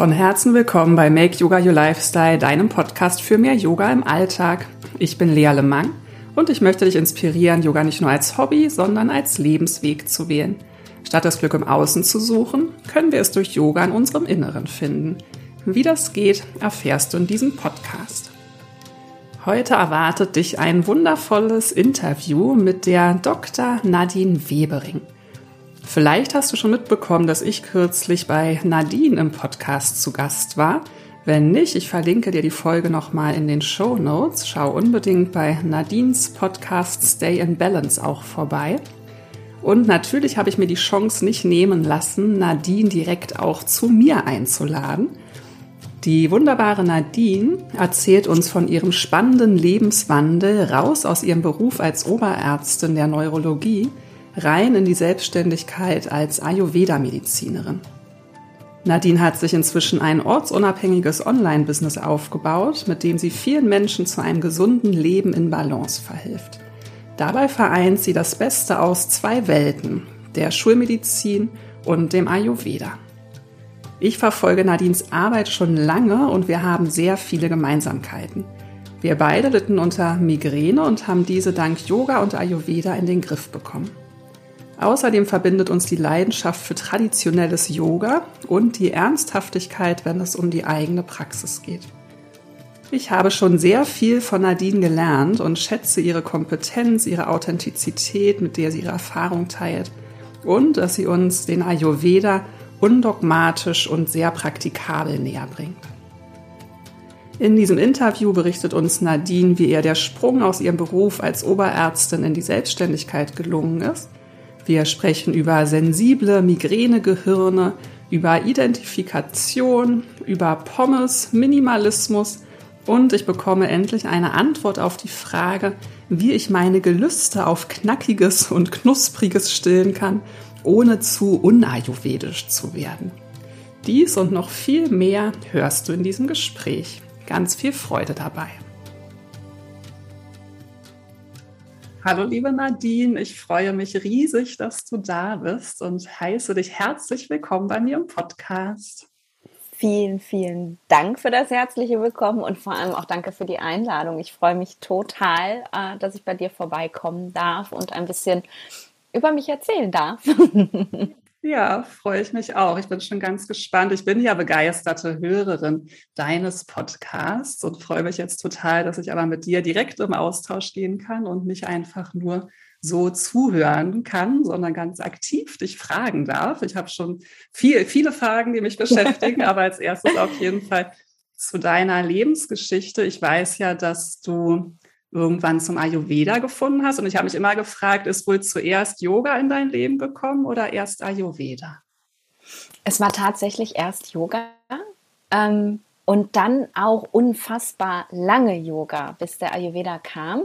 Von Herzen willkommen bei Make Yoga Your Lifestyle, deinem Podcast für mehr Yoga im Alltag. Ich bin Lea Lemang und ich möchte dich inspirieren, Yoga nicht nur als Hobby, sondern als Lebensweg zu wählen. Statt das Glück im Außen zu suchen, können wir es durch Yoga in unserem Inneren finden. Wie das geht, erfährst du in diesem Podcast. Heute erwartet dich ein wundervolles Interview mit der Dr. Nadine Webering. Vielleicht hast du schon mitbekommen, dass ich kürzlich bei Nadine im Podcast zu Gast war. Wenn nicht, ich verlinke dir die Folge nochmal in den Show Notes. Schau unbedingt bei Nadines Podcast Stay in Balance auch vorbei. Und natürlich habe ich mir die Chance nicht nehmen lassen, Nadine direkt auch zu mir einzuladen. Die wunderbare Nadine erzählt uns von ihrem spannenden Lebenswandel raus aus ihrem Beruf als Oberärztin der Neurologie rein in die Selbstständigkeit als Ayurveda-Medizinerin. Nadine hat sich inzwischen ein ortsunabhängiges Online-Business aufgebaut, mit dem sie vielen Menschen zu einem gesunden Leben in Balance verhilft. Dabei vereint sie das Beste aus zwei Welten, der Schulmedizin und dem Ayurveda. Ich verfolge Nadines Arbeit schon lange und wir haben sehr viele Gemeinsamkeiten. Wir beide litten unter Migräne und haben diese dank Yoga und Ayurveda in den Griff bekommen. Außerdem verbindet uns die Leidenschaft für traditionelles Yoga und die Ernsthaftigkeit, wenn es um die eigene Praxis geht. Ich habe schon sehr viel von Nadine gelernt und schätze ihre Kompetenz, ihre Authentizität, mit der sie ihre Erfahrung teilt und dass sie uns den Ayurveda undogmatisch und sehr praktikabel näher bringt. In diesem Interview berichtet uns Nadine, wie ihr der Sprung aus ihrem Beruf als Oberärztin in die Selbstständigkeit gelungen ist wir sprechen über sensible Migränegehirne, über Identifikation, über Pommes, Minimalismus und ich bekomme endlich eine Antwort auf die Frage, wie ich meine Gelüste auf Knackiges und Knuspriges stillen kann, ohne zu unayurvedisch zu werden. Dies und noch viel mehr hörst du in diesem Gespräch. Ganz viel Freude dabei. Hallo liebe Nadine, ich freue mich riesig, dass du da bist und heiße dich herzlich willkommen bei mir im Podcast. Vielen, vielen Dank für das herzliche Willkommen und vor allem auch danke für die Einladung. Ich freue mich total, äh, dass ich bei dir vorbeikommen darf und ein bisschen über mich erzählen darf. Ja, freue ich mich auch. Ich bin schon ganz gespannt. Ich bin ja begeisterte Hörerin deines Podcasts und freue mich jetzt total, dass ich aber mit dir direkt im Austausch gehen kann und nicht einfach nur so zuhören kann, sondern ganz aktiv dich fragen darf. Ich habe schon viel, viele Fragen, die mich beschäftigen, aber als erstes auf jeden Fall zu deiner Lebensgeschichte. Ich weiß ja, dass du irgendwann zum Ayurveda gefunden hast. Und ich habe mich immer gefragt, ist wohl zuerst Yoga in dein Leben gekommen oder erst Ayurveda? Es war tatsächlich erst Yoga ähm, und dann auch unfassbar lange Yoga, bis der Ayurveda kam.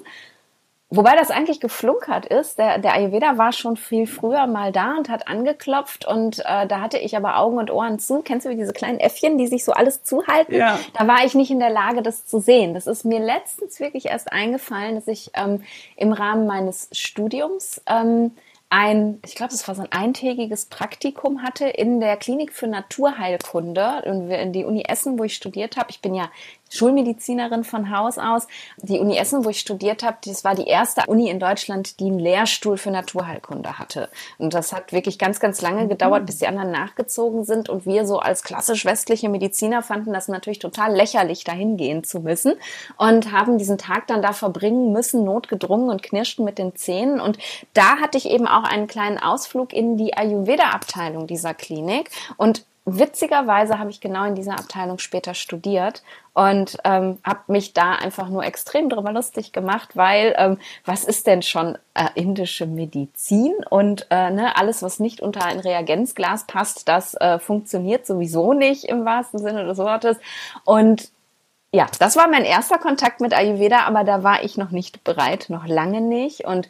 Wobei das eigentlich geflunkert ist. Der, der Ayurveda war schon viel früher mal da und hat angeklopft und äh, da hatte ich aber Augen und Ohren zu. Kennst du wie diese kleinen Äffchen, die sich so alles zuhalten? Ja. Da war ich nicht in der Lage, das zu sehen. Das ist mir letztens wirklich erst eingefallen, dass ich ähm, im Rahmen meines Studiums ähm, ein, ich glaube, es war so ein eintägiges Praktikum hatte in der Klinik für Naturheilkunde in die Uni Essen, wo ich studiert habe. Ich bin ja Schulmedizinerin von Haus aus. Die Uni Essen, wo ich studiert habe, das war die erste Uni in Deutschland, die einen Lehrstuhl für Naturheilkunde hatte. Und das hat wirklich ganz, ganz lange gedauert, bis die anderen nachgezogen sind. Und wir so als klassisch westliche Mediziner fanden das natürlich total lächerlich, dahin gehen zu müssen und haben diesen Tag dann da verbringen müssen, notgedrungen und knirschten mit den Zähnen. Und da hatte ich eben auch einen kleinen Ausflug in die Ayurveda-Abteilung dieser Klinik und witzigerweise habe ich genau in dieser Abteilung später studiert und ähm, habe mich da einfach nur extrem drüber lustig gemacht, weil ähm, was ist denn schon äh, indische Medizin und äh, ne, alles, was nicht unter ein Reagenzglas passt, das äh, funktioniert sowieso nicht im wahrsten Sinne des Wortes. Und ja, das war mein erster Kontakt mit Ayurveda, aber da war ich noch nicht bereit, noch lange nicht. Und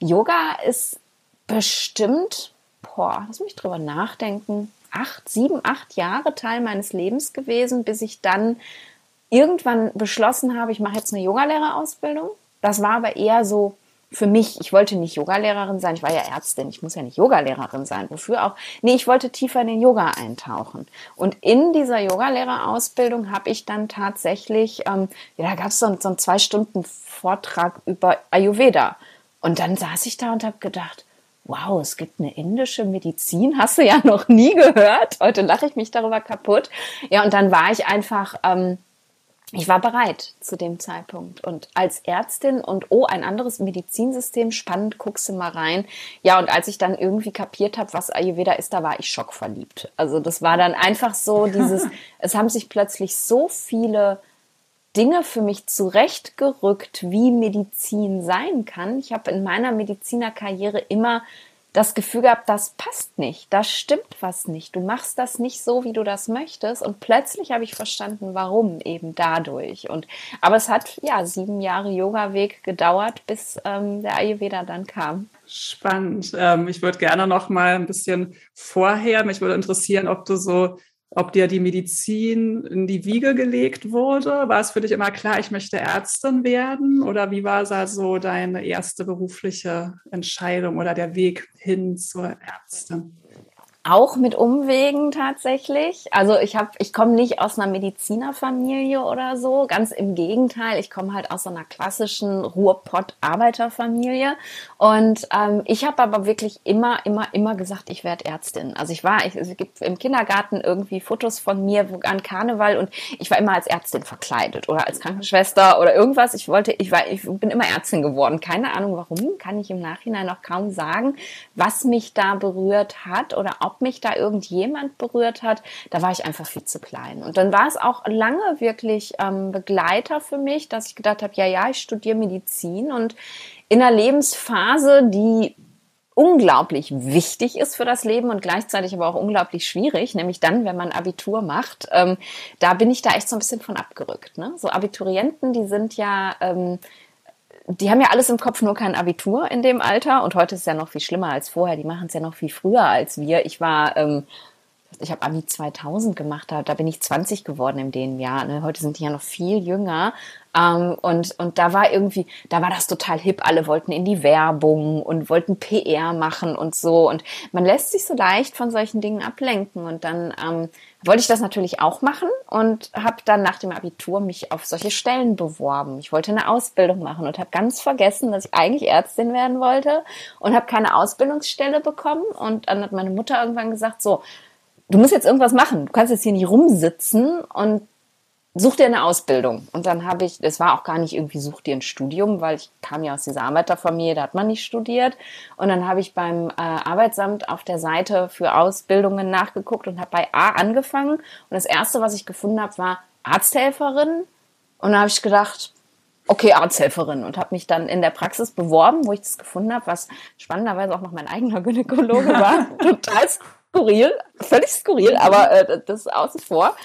Yoga ist bestimmt, boah, lass mich drüber nachdenken, acht, sieben, acht Jahre Teil meines Lebens gewesen, bis ich dann irgendwann beschlossen habe, ich mache jetzt eine Yogalehrerausbildung. Das war aber eher so für mich, ich wollte nicht Yogalehrerin sein, ich war ja Ärztin, ich muss ja nicht Yogalehrerin sein. Wofür auch? Nee, ich wollte tiefer in den Yoga eintauchen. Und in dieser Yogalehrerausbildung habe ich dann tatsächlich, ähm, ja, da gab es so, so einen zwei Stunden Vortrag über Ayurveda. Und dann saß ich da und habe gedacht, wow, es gibt eine indische Medizin, hast du ja noch nie gehört. Heute lache ich mich darüber kaputt. Ja, und dann war ich einfach ähm, ich war bereit zu dem Zeitpunkt. Und als Ärztin und oh, ein anderes Medizinsystem, spannend, guckst du mal rein. Ja, und als ich dann irgendwie kapiert habe, was Ayurveda ist, da war ich schockverliebt. Also das war dann einfach so dieses, es haben sich plötzlich so viele Dinge für mich zurechtgerückt, wie Medizin sein kann. Ich habe in meiner Medizinerkarriere immer das Gefühl gehabt, das passt nicht, da stimmt was nicht, du machst das nicht so, wie du das möchtest. Und plötzlich habe ich verstanden, warum eben dadurch. Und aber es hat ja sieben Jahre Yoga-Weg gedauert, bis ähm, der Ayurveda dann kam. Spannend. Ähm, ich würde gerne noch mal ein bisschen vorher, mich würde interessieren, ob du so ob dir die Medizin in die Wiege gelegt wurde. War es für dich immer klar, ich möchte Ärztin werden? Oder wie war da so deine erste berufliche Entscheidung oder der Weg hin zur Ärztin? Auch mit Umwegen tatsächlich. Also ich habe, ich komme nicht aus einer Medizinerfamilie oder so. Ganz im Gegenteil, ich komme halt aus einer klassischen Ruhrpott-Arbeiterfamilie. Und ähm, ich habe aber wirklich immer, immer, immer gesagt, ich werde Ärztin. Also ich war, ich, es gibt im Kindergarten irgendwie Fotos von mir an Karneval und ich war immer als Ärztin verkleidet oder als Krankenschwester oder irgendwas. Ich wollte, ich war, ich bin immer Ärztin geworden. Keine Ahnung warum, kann ich im Nachhinein noch kaum sagen, was mich da berührt hat oder ob ob mich da irgendjemand berührt hat, da war ich einfach viel zu klein. Und dann war es auch lange wirklich ähm, Begleiter für mich, dass ich gedacht habe, ja, ja, ich studiere Medizin und in einer Lebensphase, die unglaublich wichtig ist für das Leben und gleichzeitig aber auch unglaublich schwierig, nämlich dann, wenn man Abitur macht. Ähm, da bin ich da echt so ein bisschen von abgerückt. Ne? So Abiturienten, die sind ja ähm, die haben ja alles im Kopf, nur kein Abitur in dem Alter. Und heute ist es ja noch viel schlimmer als vorher. Die machen es ja noch viel früher als wir. Ich war, ähm, ich habe Abi 2000 gemacht, da, da bin ich 20 geworden in dem Jahr. Ne? Heute sind die ja noch viel jünger. Ähm, und, und da war irgendwie, da war das total hip. Alle wollten in die Werbung und wollten PR machen und so. Und man lässt sich so leicht von solchen Dingen ablenken. Und dann ähm, wollte ich das natürlich auch machen und habe dann nach dem Abitur mich auf solche Stellen beworben. Ich wollte eine Ausbildung machen und habe ganz vergessen, dass ich eigentlich Ärztin werden wollte und habe keine Ausbildungsstelle bekommen. Und dann hat meine Mutter irgendwann gesagt, so, du musst jetzt irgendwas machen. Du kannst jetzt hier nicht rumsitzen und such dir eine Ausbildung. Und dann habe ich, es war auch gar nicht irgendwie, such dir ein Studium, weil ich kam ja aus dieser Arbeiterfamilie, da hat man nicht studiert. Und dann habe ich beim äh, Arbeitsamt auf der Seite für Ausbildungen nachgeguckt und habe bei A angefangen. Und das erste, was ich gefunden habe, war Arzthelferin. Und dann habe ich gedacht, okay, Arzthelferin und habe mich dann in der Praxis beworben, wo ich das gefunden habe, was spannenderweise auch noch mein eigener Gynäkologe war. Total skurril, völlig skurril, aber äh, das ist außen vor.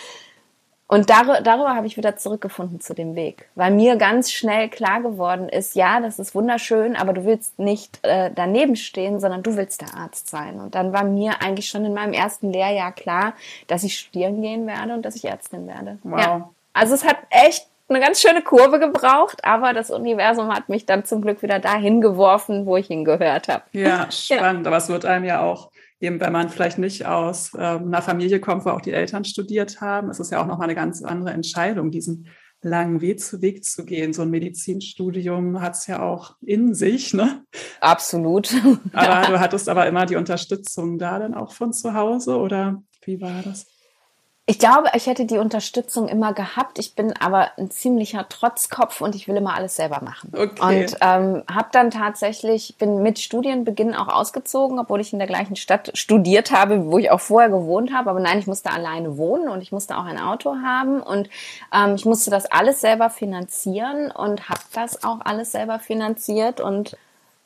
Und dar darüber habe ich wieder zurückgefunden zu dem Weg, weil mir ganz schnell klar geworden ist, ja, das ist wunderschön, aber du willst nicht äh, daneben stehen, sondern du willst der Arzt sein. Und dann war mir eigentlich schon in meinem ersten Lehrjahr klar, dass ich studieren gehen werde und dass ich Ärztin werde. Wow. Ja. Also es hat echt eine ganz schöne Kurve gebraucht, aber das Universum hat mich dann zum Glück wieder dahin geworfen, wo ich hingehört habe. Ja, spannend. Ja. Aber es wird einem ja auch eben wenn man vielleicht nicht aus äh, einer Familie kommt, wo auch die Eltern studiert haben, ist es ja auch nochmal eine ganz andere Entscheidung, diesen langen Weg zu, Weg zu gehen. So ein Medizinstudium hat es ja auch in sich, ne? Absolut. Aber du hattest aber immer die Unterstützung da dann auch von zu Hause oder wie war das? Ich glaube, ich hätte die Unterstützung immer gehabt. Ich bin aber ein ziemlicher Trotzkopf und ich will immer alles selber machen. Okay. Und ähm, habe dann tatsächlich, bin mit Studienbeginn auch ausgezogen, obwohl ich in der gleichen Stadt studiert habe, wo ich auch vorher gewohnt habe. Aber nein, ich musste alleine wohnen und ich musste auch ein Auto haben und ähm, ich musste das alles selber finanzieren und habe das auch alles selber finanziert und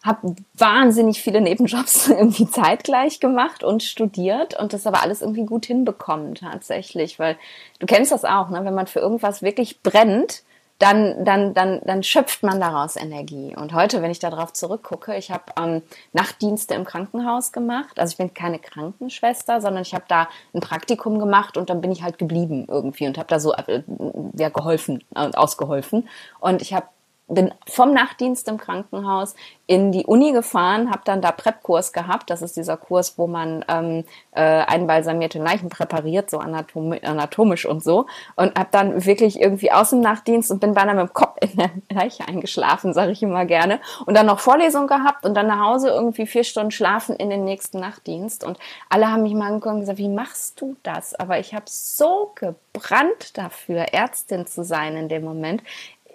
habe wahnsinnig viele Nebenjobs irgendwie zeitgleich gemacht und studiert und das aber alles irgendwie gut hinbekommen tatsächlich, weil du kennst das auch, ne? wenn man für irgendwas wirklich brennt, dann, dann, dann, dann schöpft man daraus Energie. Und heute, wenn ich darauf zurückgucke, ich habe ähm, Nachtdienste im Krankenhaus gemacht. Also ich bin keine Krankenschwester, sondern ich habe da ein Praktikum gemacht und dann bin ich halt geblieben irgendwie und habe da so äh, ja, geholfen, äh, ausgeholfen. Und ich habe bin vom Nachtdienst im Krankenhaus in die Uni gefahren, habe dann da Prep-Kurs gehabt. Das ist dieser Kurs, wo man ähm, äh, einbalsamierte Leichen präpariert, so anatom anatomisch und so. Und habe dann wirklich irgendwie aus dem Nachtdienst und bin beinahe mit dem Kopf in der Leiche eingeschlafen, sage ich immer gerne. Und dann noch Vorlesung gehabt und dann nach Hause irgendwie vier Stunden schlafen in den nächsten Nachtdienst. Und alle haben mich mal angeguckt und gesagt, wie machst du das? Aber ich habe so gebrannt dafür, Ärztin zu sein in dem Moment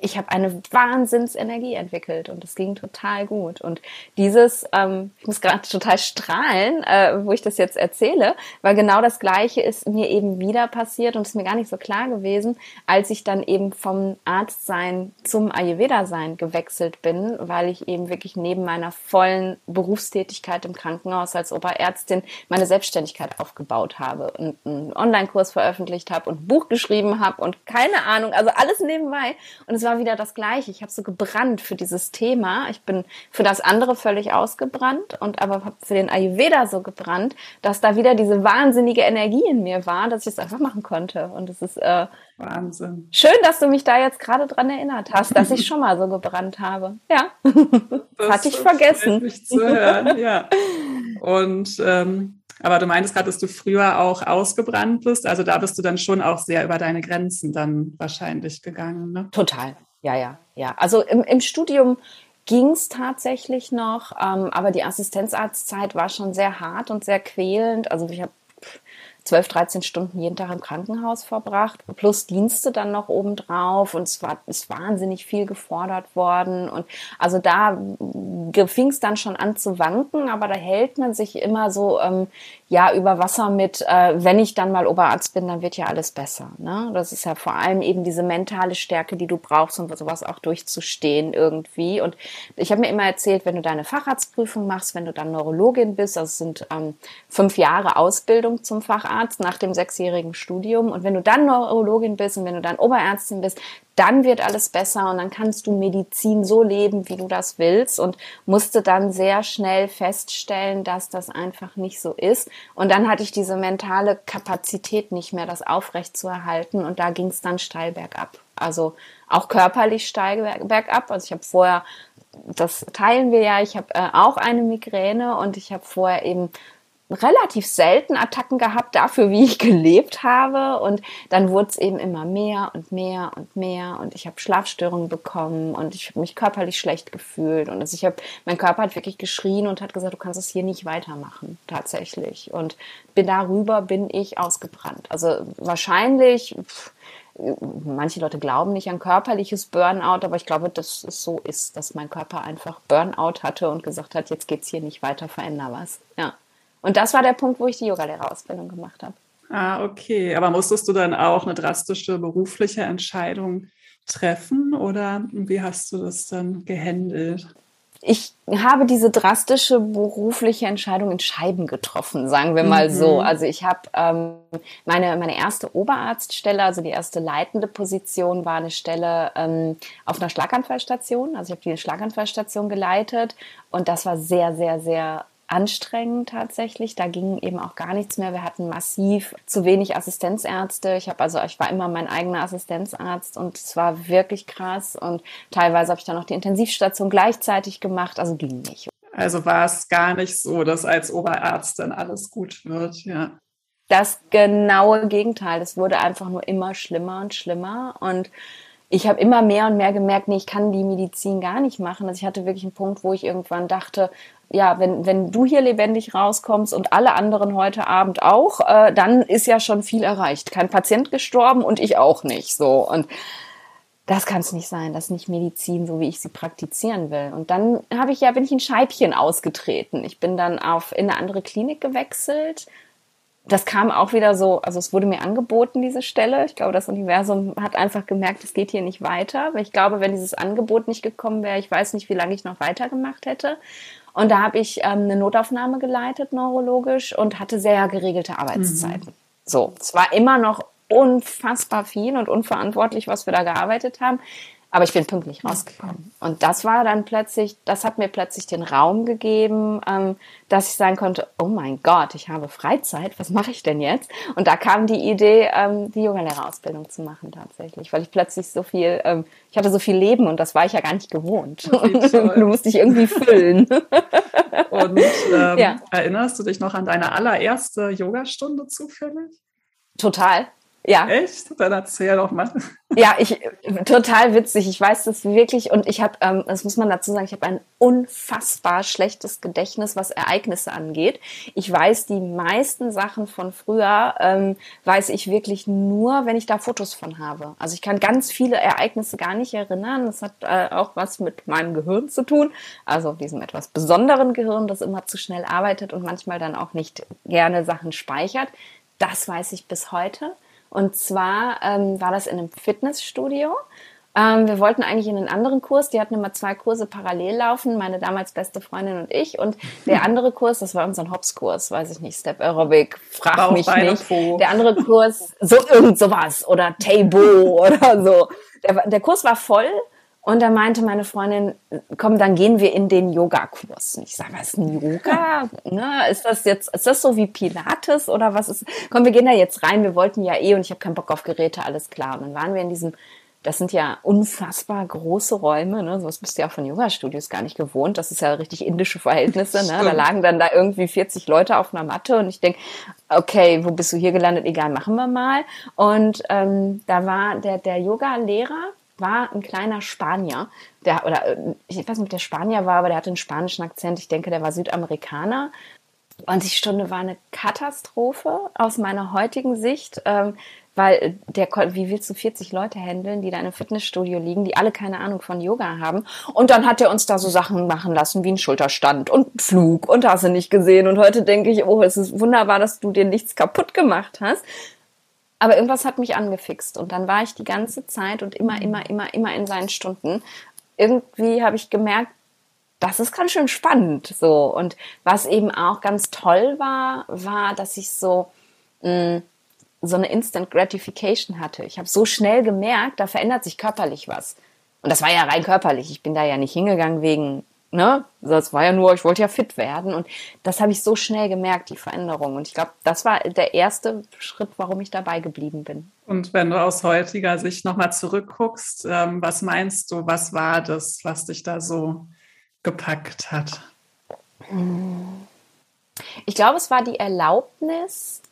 ich habe eine Wahnsinnsenergie entwickelt und es ging total gut. Und dieses, ähm, ich muss gerade total strahlen, äh, wo ich das jetzt erzähle, weil genau das Gleiche ist mir eben wieder passiert und ist mir gar nicht so klar gewesen, als ich dann eben vom Arztsein zum Ayurveda-Sein gewechselt bin, weil ich eben wirklich neben meiner vollen Berufstätigkeit im Krankenhaus als Oberärztin meine Selbstständigkeit aufgebaut habe und einen Online-Kurs veröffentlicht habe und ein Buch geschrieben habe und keine Ahnung, also alles nebenbei. Und es war wieder das Gleiche. Ich habe so gebrannt für dieses Thema. Ich bin für das andere völlig ausgebrannt und aber habe für den Ayurveda so gebrannt, dass da wieder diese wahnsinnige Energie in mir war, dass ich es einfach machen konnte. Und es ist äh, Wahnsinn. Schön, dass du mich da jetzt gerade dran erinnert hast, dass ich schon mal so gebrannt habe. Ja, das hatte ich vergessen. Mich zu hören. Ja. Und ähm, aber du meintest gerade, dass du früher auch ausgebrannt bist. Also da bist du dann schon auch sehr über deine Grenzen dann wahrscheinlich gegangen. Ne? Total. Ja, ja, ja. Also im, im Studium ging es tatsächlich noch, ähm, aber die Assistenzarztzeit war schon sehr hart und sehr quälend. Also ich habe 12, 13 Stunden jeden Tag im Krankenhaus verbracht, plus Dienste dann noch obendrauf und es war ist wahnsinnig viel gefordert worden. Und also da fing es dann schon an zu wanken, aber da hält man sich immer so ähm, ja über Wasser mit, äh, wenn ich dann mal Oberarzt bin, dann wird ja alles besser. Ne? Das ist ja vor allem eben diese mentale Stärke, die du brauchst, um sowas auch durchzustehen irgendwie. Und ich habe mir immer erzählt, wenn du deine Facharztprüfung machst, wenn du dann Neurologin bist, es sind ähm, fünf Jahre Ausbildung zum Facharzt nach dem sechsjährigen Studium. Und wenn du dann Neurologin bist und wenn du dann Oberärztin bist, dann wird alles besser und dann kannst du Medizin so leben, wie du das willst und musste dann sehr schnell feststellen, dass das einfach nicht so ist. Und dann hatte ich diese mentale Kapazität nicht mehr, das aufrecht zu erhalten und da ging es dann steil bergab. Also auch körperlich steil bergab. Also ich habe vorher das teilen wir ja. Ich habe äh, auch eine Migräne und ich habe vorher eben relativ selten Attacken gehabt dafür, wie ich gelebt habe. Und dann wurde es eben immer mehr und mehr und mehr. Und ich habe Schlafstörungen bekommen und ich habe mich körperlich schlecht gefühlt. Und also ich habe, mein Körper hat wirklich geschrien und hat gesagt, du kannst es hier nicht weitermachen, tatsächlich. Und bin darüber bin ich ausgebrannt. Also wahrscheinlich. Pff, manche Leute glauben nicht an körperliches Burnout, aber ich glaube, dass es so ist, dass mein Körper einfach Burnout hatte und gesagt hat, jetzt geht's hier nicht weiter, veränder was. Ja. Und das war der Punkt, wo ich die Yogalehrerausbildung gemacht habe. Ah, okay. Aber musstest du dann auch eine drastische berufliche Entscheidung treffen oder wie hast du das dann gehandelt? Ich habe diese drastische berufliche Entscheidung in Scheiben getroffen, sagen wir mal mhm. so. Also ich habe ähm, meine, meine erste Oberarztstelle, also die erste leitende Position war eine Stelle ähm, auf einer Schlaganfallstation. Also ich habe die Schlaganfallstation geleitet und das war sehr, sehr, sehr anstrengend tatsächlich. Da ging eben auch gar nichts mehr. Wir hatten massiv zu wenig Assistenzärzte. Ich habe also, ich war immer mein eigener Assistenzarzt und es war wirklich krass. Und teilweise habe ich dann noch die Intensivstation gleichzeitig gemacht. Also ging nicht. Also war es gar nicht so, dass als Oberarzt dann alles gut wird, ja. Das genaue Gegenteil. Es wurde einfach nur immer schlimmer und schlimmer und ich habe immer mehr und mehr gemerkt, nee, ich kann die Medizin gar nicht machen. Also ich hatte wirklich einen Punkt, wo ich irgendwann dachte, ja, wenn, wenn du hier lebendig rauskommst und alle anderen heute Abend auch, äh, dann ist ja schon viel erreicht. Kein Patient gestorben und ich auch nicht. So. Und das kann es nicht sein, das ist nicht Medizin, so wie ich sie praktizieren will. Und dann habe ich ja, bin ich ein Scheibchen ausgetreten. Ich bin dann auf in eine andere Klinik gewechselt. Das kam auch wieder so, also es wurde mir angeboten, diese Stelle. Ich glaube, das Universum hat einfach gemerkt, es geht hier nicht weiter. Weil ich glaube, wenn dieses Angebot nicht gekommen wäre, ich weiß nicht, wie lange ich noch weitergemacht hätte. Und da habe ich ähm, eine Notaufnahme geleitet, neurologisch, und hatte sehr geregelte Arbeitszeiten. Mhm. So, es war immer noch unfassbar viel und unverantwortlich, was wir da gearbeitet haben. Aber ich bin pünktlich rausgekommen. Und das war dann plötzlich, das hat mir plötzlich den Raum gegeben, ähm, dass ich sagen konnte, oh mein Gott, ich habe Freizeit, was mache ich denn jetzt? Und da kam die Idee, ähm, die Yogalehrerausbildung zu machen tatsächlich, weil ich plötzlich so viel, ähm, ich hatte so viel Leben und das war ich ja gar nicht gewohnt. du musst dich irgendwie füllen. und ähm, ja. erinnerst du dich noch an deine allererste Yogastunde zufällig? Total. Ja. Echt? Dann erzähl doch mal. Ja, ich total witzig. Ich weiß das wirklich und ich habe, ähm, das muss man dazu sagen, ich habe ein unfassbar schlechtes Gedächtnis, was Ereignisse angeht. Ich weiß die meisten Sachen von früher, ähm, weiß ich wirklich nur, wenn ich da Fotos von habe. Also ich kann ganz viele Ereignisse gar nicht erinnern. Das hat äh, auch was mit meinem Gehirn zu tun, also diesem etwas besonderen Gehirn, das immer zu schnell arbeitet und manchmal dann auch nicht gerne Sachen speichert. Das weiß ich bis heute. Und zwar ähm, war das in einem Fitnessstudio. Ähm, wir wollten eigentlich in einen anderen Kurs. Die hatten immer zwei Kurse parallel laufen, meine damals beste Freundin und ich. Und der andere Kurs, das war unser Hops-Kurs, weiß ich nicht, Step Aerobic, frag mich nicht. Froh. Der andere Kurs, so irgend sowas oder Table oder so. Der, der Kurs war voll und da meinte meine Freundin, komm, dann gehen wir in den Yogakurs. Und ich sage, was ist ein Yoga? ne, ist das jetzt, ist das so wie Pilates oder was ist? Komm, wir gehen da jetzt rein. Wir wollten ja eh und ich habe keinen Bock auf Geräte, alles klar. Und dann waren wir in diesem, das sind ja unfassbar große Räume, ne? Sowas bist du ja von Yoga-Studios gar nicht gewohnt. Das ist ja richtig indische Verhältnisse, ne? Da lagen dann da irgendwie 40 Leute auf einer Matte und ich denk, okay, wo bist du hier gelandet? Egal, machen wir mal. Und ähm, da war der, der Yoga-Lehrer, war ein kleiner Spanier, der, oder äh, ich weiß nicht, ob der Spanier war, aber der hatte einen spanischen Akzent. Ich denke, der war Südamerikaner. Und die Stunde war eine Katastrophe aus meiner heutigen Sicht, ähm, weil der, wie willst du 40 Leute handeln, die da in einem Fitnessstudio liegen, die alle keine Ahnung von Yoga haben? Und dann hat er uns da so Sachen machen lassen wie ein Schulterstand und Flug und hast du nicht gesehen. Und heute denke ich, oh, es ist wunderbar, dass du dir nichts kaputt gemacht hast. Aber irgendwas hat mich angefixt und dann war ich die ganze Zeit und immer, immer, immer, immer in seinen Stunden. Irgendwie habe ich gemerkt, das ist ganz schön spannend so. Und was eben auch ganz toll war, war, dass ich so mh, mm, so eine Instant Gratification hatte. Ich habe so schnell gemerkt, da verändert sich körperlich was. Und das war ja rein körperlich. Ich bin da ja nicht hingegangen wegen ne, das war ja nur, ich wollte ja fit werden und das habe ich so schnell gemerkt, die Veränderung. Und ich glaube, das war der erste Schritt, warum ich dabei geblieben bin. Und wenn du aus heutiger Sicht nochmal zurückguckst, ähm, was meinst du, was war das, was dich da so gepackt hat? Ich glaube, es war die Erlaubnis,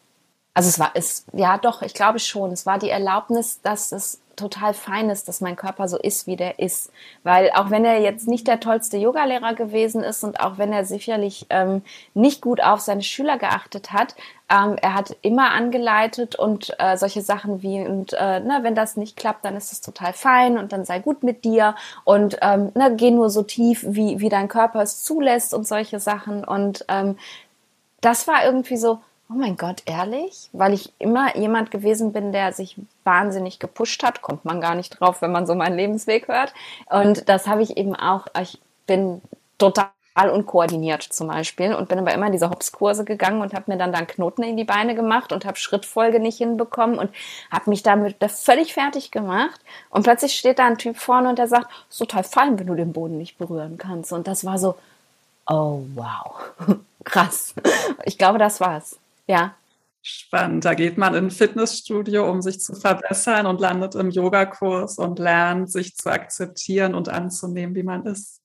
also es war, es, ja doch, ich glaube schon, es war die Erlaubnis, dass es total fein ist, dass mein Körper so ist, wie der ist. Weil auch wenn er jetzt nicht der tollste Yogalehrer gewesen ist und auch wenn er sicherlich ähm, nicht gut auf seine Schüler geachtet hat, ähm, er hat immer angeleitet und äh, solche Sachen wie, und äh, na, wenn das nicht klappt, dann ist das total fein und dann sei gut mit dir und ähm, na, geh nur so tief, wie, wie dein Körper es zulässt und solche Sachen. Und ähm, das war irgendwie so, Oh mein Gott, ehrlich? Weil ich immer jemand gewesen bin, der sich wahnsinnig gepusht hat, kommt man gar nicht drauf, wenn man so meinen Lebensweg hört. Und das habe ich eben auch, ich bin total unkoordiniert zum Beispiel und bin aber immer in diese Hopskurse gegangen und habe mir dann dann Knoten in die Beine gemacht und habe Schrittfolge nicht hinbekommen und habe mich damit völlig fertig gemacht und plötzlich steht da ein Typ vorne und der sagt, ist total fein, wenn du den Boden nicht berühren kannst und das war so, oh wow, krass. Ich glaube, das war's. Ja. Spannend. Da geht man in ein Fitnessstudio, um sich zu verbessern und landet im Yogakurs und lernt, sich zu akzeptieren und anzunehmen, wie man ist.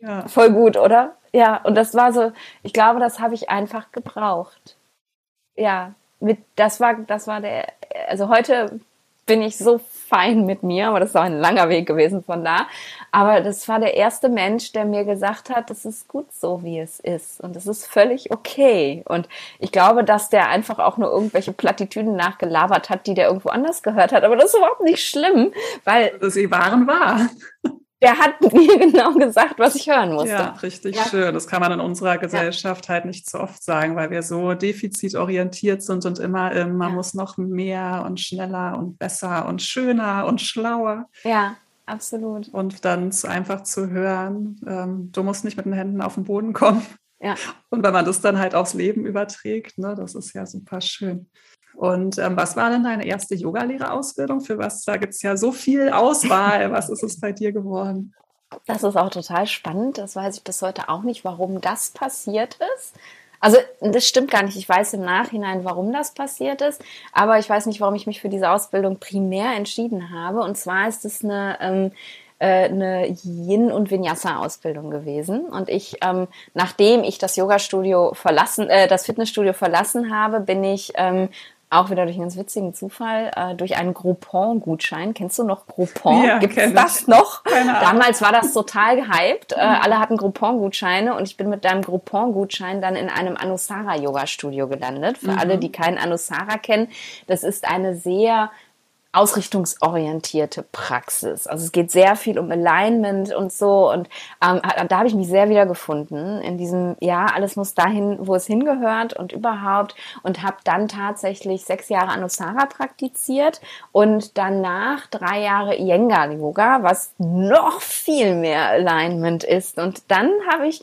Ja. Voll gut, oder? Ja, und das war so, ich glaube, das habe ich einfach gebraucht. Ja, mit, das war, das war der, also heute bin ich so fein mit mir, aber das war ein langer Weg gewesen von da. Aber das war der erste Mensch, der mir gesagt hat, das ist gut so, wie es ist. Und es ist völlig okay. Und ich glaube, dass der einfach auch nur irgendwelche Plattitüden nachgelabert hat, die der irgendwo anders gehört hat. Aber das ist überhaupt nicht schlimm, weil. Sie waren wahr der hat mir genau gesagt, was ich hören musste. Ja, richtig ja. schön. Das kann man in unserer Gesellschaft ja. halt nicht so oft sagen, weil wir so defizitorientiert sind und immer im, man ja. muss noch mehr und schneller und besser und schöner und schlauer. Ja, absolut. Und dann einfach zu hören, ähm, du musst nicht mit den Händen auf den Boden kommen. Ja. Und wenn man das dann halt aufs Leben überträgt, ne, das ist ja super schön. Und ähm, was war denn deine erste Yogalehrerausbildung? Für was? Da gibt es ja so viel Auswahl. Was ist es bei dir geworden? Das ist auch total spannend. Das weiß ich bis heute auch nicht, warum das passiert ist. Also das stimmt gar nicht. Ich weiß im Nachhinein, warum das passiert ist, aber ich weiß nicht, warum ich mich für diese Ausbildung primär entschieden habe. Und zwar ist es eine ähm, äh, eine Yin- und Vinyasa-Ausbildung gewesen. Und ich, ähm, nachdem ich das Yoga-Studio verlassen, äh, das Fitnessstudio verlassen habe, bin ich ähm, auch wieder durch einen ganz witzigen Zufall, äh, durch einen Groupon-Gutschein. Kennst du noch Groupon? Ja, Gibt es das noch? Damals war das total gehypt. Äh, mhm. alle hatten Groupon-Gutscheine und ich bin mit deinem Groupon-Gutschein dann in einem Anusara-Yoga-Studio gelandet. Für mhm. alle, die keinen Anusara kennen, das ist eine sehr ausrichtungsorientierte Praxis. Also es geht sehr viel um Alignment und so. Und ähm, da habe ich mich sehr wiedergefunden in diesem, ja, alles muss dahin, wo es hingehört und überhaupt. Und habe dann tatsächlich sechs Jahre Anusara praktiziert und danach drei Jahre Iyengar Yoga, was noch viel mehr Alignment ist. Und dann habe ich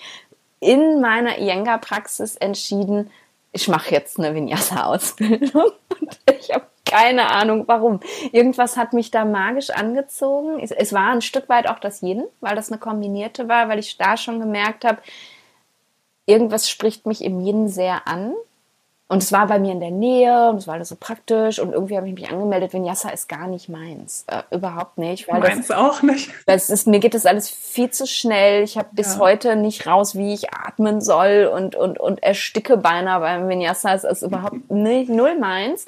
in meiner Iyengar-Praxis entschieden, ich mache jetzt eine Vinyasa-Ausbildung. Und ich habe keine Ahnung warum. Irgendwas hat mich da magisch angezogen. Es, es war ein Stück weit auch das Yin, weil das eine kombinierte war, weil ich da schon gemerkt habe, irgendwas spricht mich im Yin sehr an. Und es war bei mir in der Nähe und es war alles so praktisch und irgendwie habe ich mich angemeldet, Vinyasa ist gar nicht meins. Äh, überhaupt nicht. Weil meins das, auch nicht. Das ist, mir geht das alles viel zu schnell. Ich habe bis ja. heute nicht raus, wie ich atmen soll und, und, und ersticke beinahe beim Vinyasa. Es ist überhaupt nicht, null meins.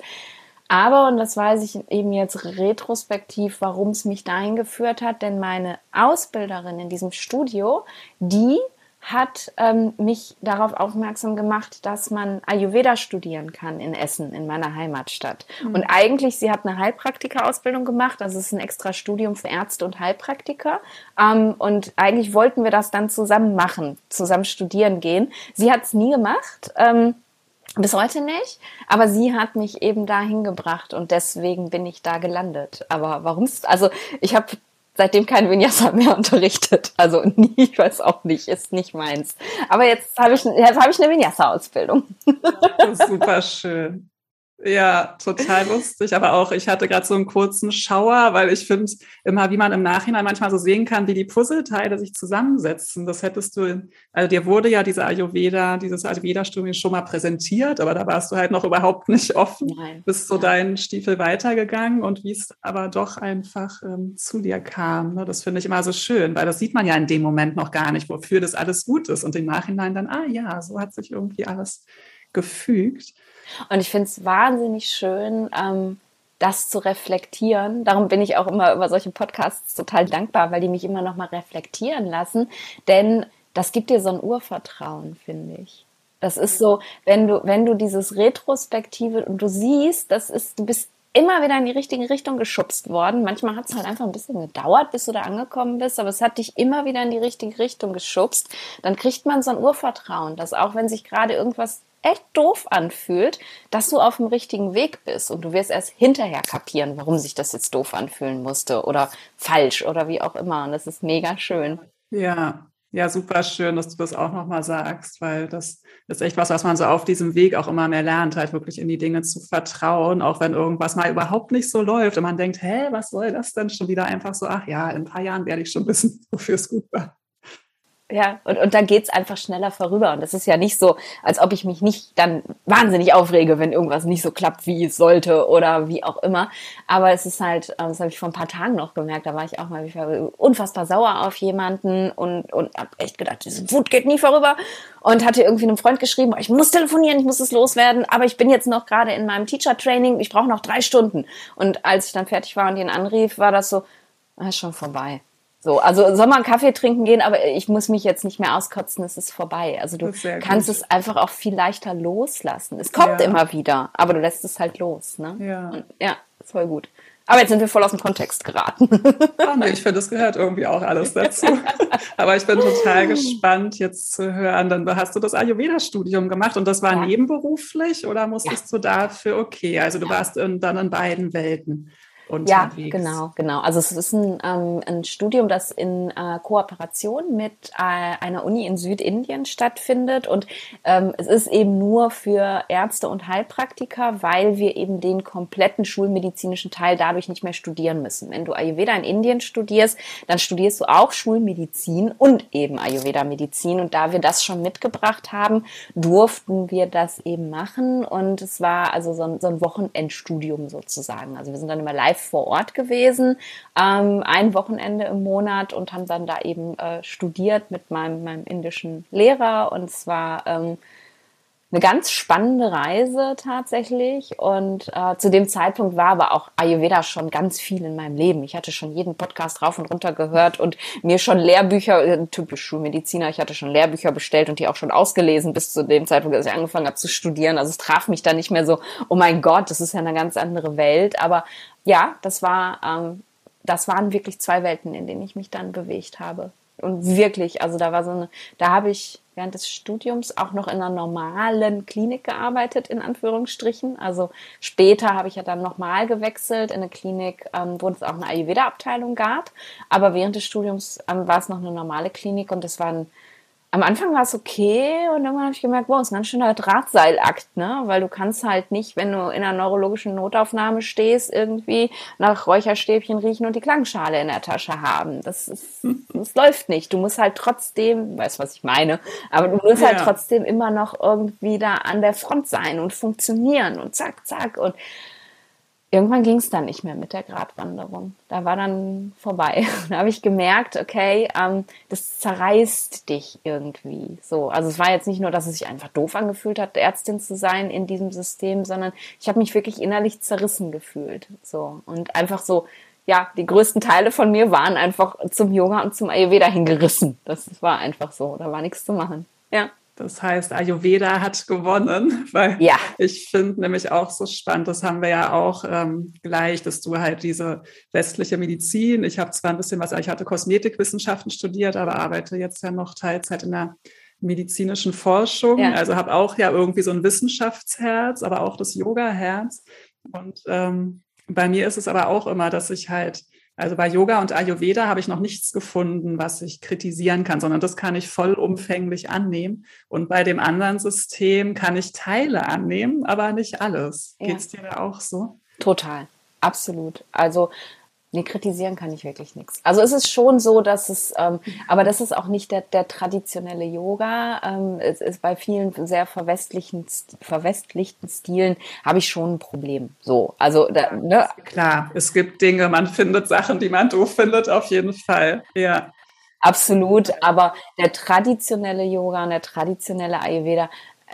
Aber, und das weiß ich eben jetzt retrospektiv, warum es mich dahin geführt hat, denn meine Ausbilderin in diesem Studio, die hat ähm, mich darauf aufmerksam gemacht, dass man Ayurveda studieren kann in Essen, in meiner Heimatstadt. Mhm. Und eigentlich, sie hat eine Heilpraktika-Ausbildung gemacht, also es ist ein extra Studium für Ärzte und Heilpraktiker. Ähm, und eigentlich wollten wir das dann zusammen machen, zusammen studieren gehen. Sie hat es nie gemacht. Ähm, bis heute nicht, aber sie hat mich eben dahin gebracht und deswegen bin ich da gelandet. Aber warum? Also ich habe seitdem kein Vinyasa mehr unterrichtet. Also nie, ich weiß auch nicht, ist nicht meins. Aber jetzt habe ich, jetzt habe ich eine Vinyasa-Ausbildung. Super schön. Ja, total lustig. Aber auch, ich hatte gerade so einen kurzen Schauer, weil ich finde immer, wie man im Nachhinein manchmal so sehen kann, wie die Puzzleteile sich zusammensetzen. Das hättest du, also dir wurde ja diese Ayurveda, dieses Ayurveda-Studium schon mal präsentiert, aber da warst du halt noch überhaupt nicht offen. Nein. Bist so ja. deinen Stiefel weitergegangen und wie es aber doch einfach ähm, zu dir kam. Ne? Das finde ich immer so schön, weil das sieht man ja in dem Moment noch gar nicht, wofür das alles gut ist. Und im Nachhinein dann, ah ja, so hat sich irgendwie alles gefügt. Und ich finde es wahnsinnig schön, ähm, das zu reflektieren. Darum bin ich auch immer über solche Podcasts total dankbar, weil die mich immer noch mal reflektieren lassen. Denn das gibt dir so ein Urvertrauen, finde ich. Das ist so, wenn du, wenn du dieses Retrospektive und du siehst, das ist, du bist immer wieder in die richtige Richtung geschubst worden. Manchmal hat es halt einfach ein bisschen gedauert, bis du da angekommen bist, aber es hat dich immer wieder in die richtige Richtung geschubst. Dann kriegt man so ein Urvertrauen, dass auch wenn sich gerade irgendwas echt doof anfühlt, dass du auf dem richtigen Weg bist und du wirst erst hinterher kapieren, warum sich das jetzt doof anfühlen musste oder falsch oder wie auch immer. Und das ist mega schön. Ja, ja, super schön, dass du das auch nochmal sagst, weil das ist echt was, was man so auf diesem Weg auch immer mehr lernt, halt wirklich in die Dinge zu vertrauen, auch wenn irgendwas mal überhaupt nicht so läuft und man denkt, hä, was soll das denn schon wieder einfach so, ach ja, in ein paar Jahren werde ich schon wissen, wofür es gut war. Ja, und, und dann geht's einfach schneller vorüber. Und das ist ja nicht so, als ob ich mich nicht dann wahnsinnig aufrege, wenn irgendwas nicht so klappt, wie es sollte oder wie auch immer. Aber es ist halt, äh, das habe ich vor ein paar Tagen noch gemerkt, da war ich auch mal ich unfassbar sauer auf jemanden und, und habe echt gedacht, diese Wut geht nie vorüber. Und hatte irgendwie einem Freund geschrieben, ich muss telefonieren, ich muss es loswerden, aber ich bin jetzt noch gerade in meinem Teacher-Training, ich brauche noch drei Stunden. Und als ich dann fertig war und ihn anrief, war das so, ah, ist schon vorbei. So, also soll man Kaffee trinken gehen, aber ich muss mich jetzt nicht mehr auskotzen, es ist vorbei. Also du kannst gut. es einfach auch viel leichter loslassen. Es kommt ja. immer wieder, aber du lässt es halt los. Ne? Ja. Und, ja, voll gut. Aber jetzt sind wir voll aus dem Kontext geraten. Ach nee, ich finde, das gehört irgendwie auch alles dazu. Aber ich bin total gespannt, jetzt zu hören. Dann hast du das Ayurveda-Studium gemacht und das war ja. nebenberuflich oder musstest ja. du dafür, okay, also du warst in, dann in beiden Welten unterwegs. Ja, genau, genau. Also es ist ein, ähm, ein Studium, das in äh, Kooperation mit äh, einer Uni in Südindien stattfindet und ähm, es ist eben nur für Ärzte und Heilpraktiker, weil wir eben den kompletten schulmedizinischen Teil dadurch nicht mehr studieren müssen. Wenn du Ayurveda in Indien studierst, dann studierst du auch Schulmedizin und eben Ayurveda-Medizin und da wir das schon mitgebracht haben, durften wir das eben machen und es war also so ein, so ein Wochenendstudium sozusagen. Also wir sind dann immer live vor Ort gewesen, ähm, ein Wochenende im Monat und haben dann da eben äh, studiert mit meinem, meinem indischen Lehrer. Und es war ähm, eine ganz spannende Reise tatsächlich. Und äh, zu dem Zeitpunkt war aber auch Ayurveda schon ganz viel in meinem Leben. Ich hatte schon jeden Podcast rauf und runter gehört und mir schon Lehrbücher, äh, typisch Schulmediziner, ich hatte schon Lehrbücher bestellt und die auch schon ausgelesen bis zu dem Zeitpunkt, als ich angefangen habe zu studieren. Also es traf mich da nicht mehr so, oh mein Gott, das ist ja eine ganz andere Welt. Aber ja, das war, ähm, das waren wirklich zwei Welten, in denen ich mich dann bewegt habe. Und wirklich, also da war so eine, da habe ich während des Studiums auch noch in einer normalen Klinik gearbeitet, in Anführungsstrichen. Also später habe ich ja dann nochmal gewechselt in eine Klinik, ähm, wo es auch eine Ayurveda-Abteilung gab. Aber während des Studiums ähm, war es noch eine normale Klinik und es war ein am Anfang war es okay und irgendwann habe ich gemerkt, wow, ist ein ganz schöner Drahtseilakt, ne? Weil du kannst halt nicht, wenn du in einer neurologischen Notaufnahme stehst, irgendwie nach Räucherstäbchen riechen und die Klangschale in der Tasche haben. Das, ist, das läuft nicht. Du musst halt trotzdem, weißt was ich meine, aber du musst halt ja. halt trotzdem immer noch irgendwie da an der Front sein und funktionieren und zack, zack und irgendwann ging es dann nicht mehr mit der Gratwanderung. Da war dann vorbei. Da habe ich gemerkt, okay, ähm, das zerreißt dich irgendwie. So, also es war jetzt nicht nur, dass es sich einfach doof angefühlt hat, Ärztin zu sein in diesem System, sondern ich habe mich wirklich innerlich zerrissen gefühlt. So und einfach so. Ja, die größten Teile von mir waren einfach zum Yoga und zum Ayurveda hingerissen. Das war einfach so. Da war nichts zu machen. Ja. Das heißt, Ayurveda hat gewonnen, weil ja. ich finde nämlich auch so spannend, das haben wir ja auch ähm, gleich, dass du halt diese westliche Medizin, ich habe zwar ein bisschen was, ich hatte Kosmetikwissenschaften studiert, aber arbeite jetzt ja noch Teilzeit in der medizinischen Forschung, ja. also habe auch ja irgendwie so ein Wissenschaftsherz, aber auch das Yoga-Herz. Und ähm, bei mir ist es aber auch immer, dass ich halt also bei Yoga und Ayurveda habe ich noch nichts gefunden, was ich kritisieren kann, sondern das kann ich vollumfänglich annehmen. Und bei dem anderen System kann ich Teile annehmen, aber nicht alles. Ja. Geht es dir da auch so? Total, absolut. Also Nee, kritisieren kann ich wirklich nichts. Also es ist schon so, dass es, ähm, aber das ist auch nicht der, der traditionelle Yoga. Ähm, es ist bei vielen sehr verwestlichen, verwestlichten Stilen habe ich schon ein Problem. So, also da, ne? klar, es gibt Dinge, man findet Sachen, die man doof findet, auf jeden Fall. Ja. Absolut, aber der traditionelle Yoga und der traditionelle Ayurveda,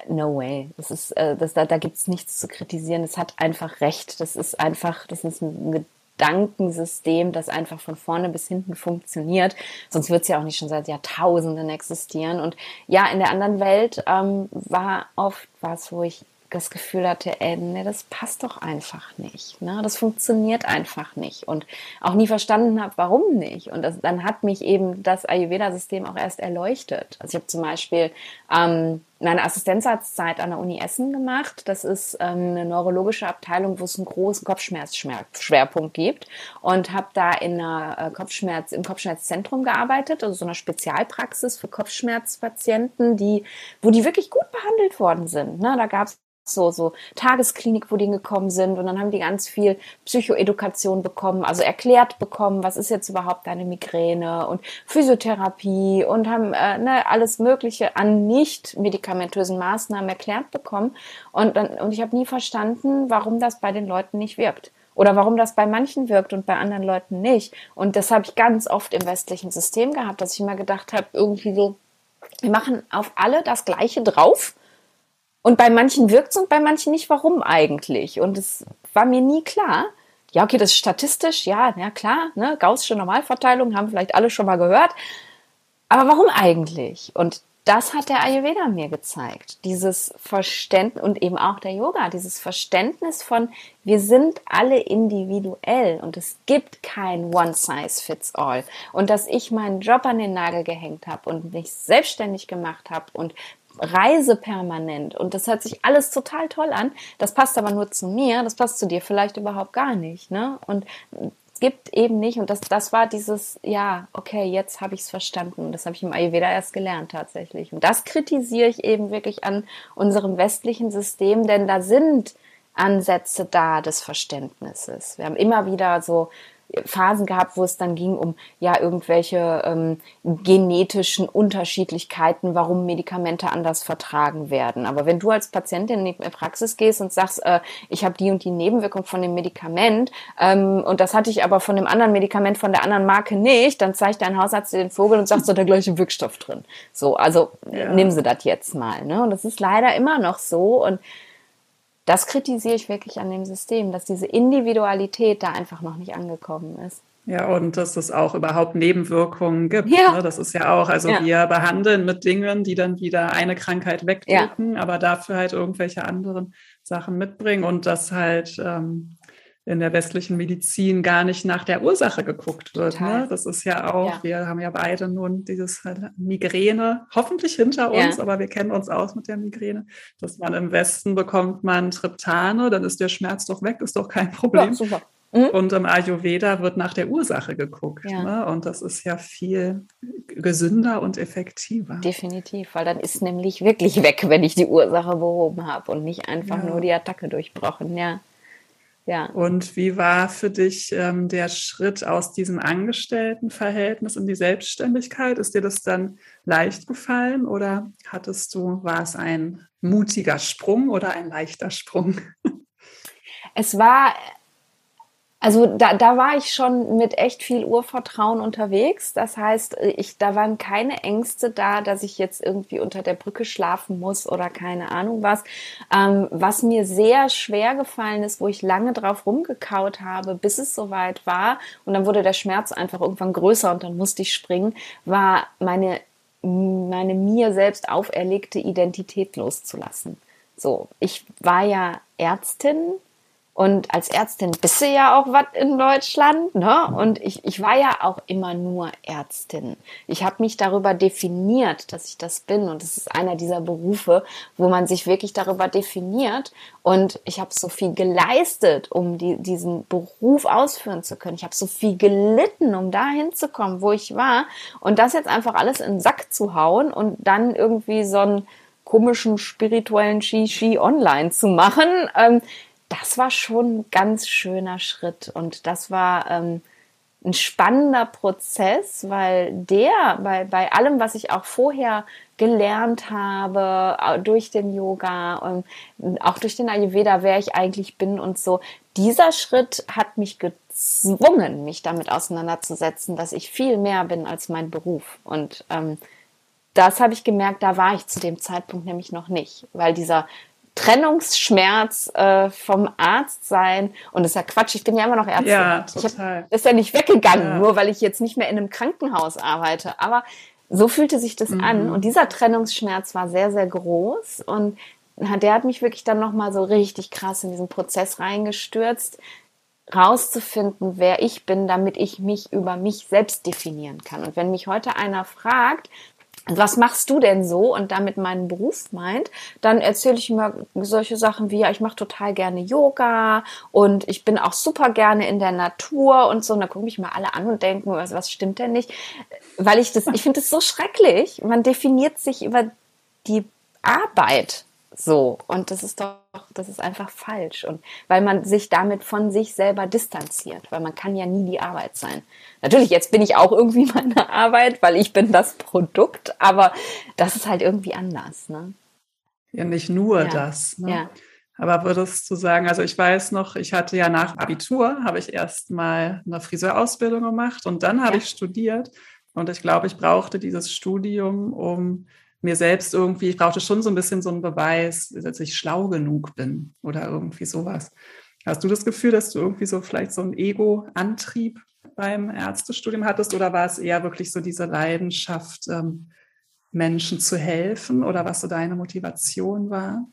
no way. Das ist, äh, das, da, da gibt es nichts zu kritisieren. Es hat einfach recht. Das ist einfach, das ist ein Gedankensystem, das einfach von vorne bis hinten funktioniert. Sonst wird es ja auch nicht schon seit Jahrtausenden existieren. Und ja, in der anderen Welt ähm, war oft was, wo ich das Gefühl hatte, ey, nee, das passt doch einfach nicht. Ne? Das funktioniert einfach nicht. Und auch nie verstanden habe, warum nicht. Und das, dann hat mich eben das Ayurveda-System auch erst erleuchtet. Also ich habe zum Beispiel ähm, meine Assistenzarztzeit an der Uni Essen gemacht. Das ist ähm, eine neurologische Abteilung, wo es einen großen Kopfschmerzschwerpunkt gibt. Und habe da in einer äh, Kopfschmerz, im Kopfschmerzzentrum gearbeitet, also so einer Spezialpraxis für Kopfschmerzpatienten, die, wo die wirklich gut behandelt worden sind. Ne? Da gab es so, so Tagesklinik, wo die gekommen sind. Und dann haben die ganz viel Psychoedukation bekommen, also erklärt bekommen, was ist jetzt überhaupt deine Migräne und Physiotherapie und haben äh, ne, alles Mögliche an nicht medikamentösen Maßnahmen erklärt bekommen. Und, dann, und ich habe nie verstanden, warum das bei den Leuten nicht wirkt oder warum das bei manchen wirkt und bei anderen Leuten nicht. Und das habe ich ganz oft im westlichen System gehabt, dass ich immer gedacht habe, irgendwie so, wir machen auf alle das Gleiche drauf und bei manchen wirkt es und bei manchen nicht. Warum eigentlich? Und es war mir nie klar. Ja, okay, das ist statistisch, ja, ja klar, ne, Gaußsche Normalverteilung haben vielleicht alle schon mal gehört. Aber warum eigentlich? Und das hat der Ayurveda mir gezeigt. Dieses Verständnis und eben auch der Yoga, dieses Verständnis von, wir sind alle individuell und es gibt kein One Size Fits All. Und dass ich meinen Job an den Nagel gehängt habe und mich selbstständig gemacht habe und reise permanent und das hört sich alles total toll an. Das passt aber nur zu mir, das passt zu dir vielleicht überhaupt gar nicht. Ne? Und gibt eben nicht, und das, das war dieses, ja, okay, jetzt habe ich es verstanden. Das habe ich im Ayurveda erst gelernt tatsächlich. Und das kritisiere ich eben wirklich an unserem westlichen System, denn da sind Ansätze da des Verständnisses. Wir haben immer wieder so Phasen gehabt, wo es dann ging um ja irgendwelche ähm, genetischen Unterschiedlichkeiten, warum Medikamente anders vertragen werden. Aber wenn du als Patientin in die Praxis gehst und sagst, äh, ich habe die und die Nebenwirkung von dem Medikament ähm, und das hatte ich aber von dem anderen Medikament von der anderen Marke nicht, dann zeigt dein Hausarzt dir den Vogel und sagt so der gleiche Wirkstoff drin. So, also ja. nimm sie das jetzt mal. Ne? Und das ist leider immer noch so und das kritisiere ich wirklich an dem System, dass diese Individualität da einfach noch nicht angekommen ist. Ja, und dass es auch überhaupt Nebenwirkungen gibt. Ja. Ne? Das ist ja auch, also ja. wir behandeln mit Dingen, die dann wieder eine Krankheit wegdrücken, ja. aber dafür halt irgendwelche anderen Sachen mitbringen und das halt ähm, in der westlichen Medizin gar nicht nach der Ursache geguckt wird. Ne? Das ist ja auch, ja. wir haben ja beide nun dieses Migräne hoffentlich hinter uns, ja. aber wir kennen uns aus mit der Migräne, dass man im Westen bekommt man Triptane, dann ist der Schmerz doch weg, ist doch kein Problem. Ja, super. Mhm. Und im Ayurveda wird nach der Ursache geguckt. Ja. Ne? Und das ist ja viel gesünder und effektiver. Definitiv, weil dann ist nämlich wirklich weg, wenn ich die Ursache behoben habe und nicht einfach ja. nur die Attacke durchbrochen. Ja. Ja. Und wie war für dich ähm, der Schritt aus diesem Angestelltenverhältnis in die Selbstständigkeit? Ist dir das dann leicht gefallen oder hattest du, war es ein mutiger Sprung oder ein leichter Sprung? Es war also da, da war ich schon mit echt viel Urvertrauen unterwegs. Das heißt, ich, da waren keine Ängste da, dass ich jetzt irgendwie unter der Brücke schlafen muss oder keine Ahnung was. Ähm, was mir sehr schwer gefallen ist, wo ich lange drauf rumgekaut habe, bis es soweit war, und dann wurde der Schmerz einfach irgendwann größer und dann musste ich springen, war meine, meine mir selbst auferlegte Identität loszulassen. So, ich war ja Ärztin, und als Ärztin bist du ja auch was in Deutschland, ne? Und ich, ich war ja auch immer nur Ärztin. Ich habe mich darüber definiert, dass ich das bin. Und es ist einer dieser Berufe, wo man sich wirklich darüber definiert. Und ich habe so viel geleistet, um die, diesen Beruf ausführen zu können. Ich habe so viel gelitten, um da hinzukommen, wo ich war. Und das jetzt einfach alles in den Sack zu hauen und dann irgendwie so einen komischen spirituellen Shishi online zu machen. Ähm, das war schon ein ganz schöner Schritt und das war ähm, ein spannender Prozess, weil der bei, bei allem, was ich auch vorher gelernt habe, durch den Yoga und auch durch den Ayurveda, wer ich eigentlich bin und so, dieser Schritt hat mich gezwungen, mich damit auseinanderzusetzen, dass ich viel mehr bin als mein Beruf. Und ähm, das habe ich gemerkt, da war ich zu dem Zeitpunkt nämlich noch nicht, weil dieser Trennungsschmerz äh, vom Arzt sein. Und das ist ja Quatsch, ich bin ja immer noch Ärztin. Ja, total. Hab, ist ja nicht weggegangen, ja. nur weil ich jetzt nicht mehr in einem Krankenhaus arbeite. Aber so fühlte sich das mhm. an. Und dieser Trennungsschmerz war sehr, sehr groß. Und der hat mich wirklich dann nochmal so richtig krass in diesen Prozess reingestürzt, rauszufinden, wer ich bin, damit ich mich über mich selbst definieren kann. Und wenn mich heute einer fragt, was machst du denn so und damit meinen Beruf meint, dann erzähle ich immer solche Sachen wie, ja, ich mache total gerne Yoga und ich bin auch super gerne in der Natur und so. Und dann gucke ich mal alle an und denken, was, was stimmt denn nicht? Weil ich das, ich finde das so schrecklich. Man definiert sich über die Arbeit so. Und das ist doch, das ist einfach falsch. Und weil man sich damit von sich selber distanziert, weil man kann ja nie die Arbeit sein. Natürlich, jetzt bin ich auch irgendwie meine Arbeit, weil ich bin das Produkt, aber das ist halt irgendwie anders, ne? Ja, nicht nur ja. das. Ne? Ja. Aber würdest du sagen, also ich weiß noch, ich hatte ja nach Abitur, habe ich erst mal eine Friseurausbildung gemacht und dann habe ja. ich studiert. Und ich glaube, ich brauchte dieses Studium, um mir selbst irgendwie, ich brauchte schon so ein bisschen so einen Beweis, dass ich schlau genug bin oder irgendwie sowas. Hast du das Gefühl, dass du irgendwie so vielleicht so einen Ego-Antrieb beim Ärztestudium hattest oder war es eher wirklich so diese Leidenschaft, ähm, Menschen zu helfen oder was so deine Motivation war?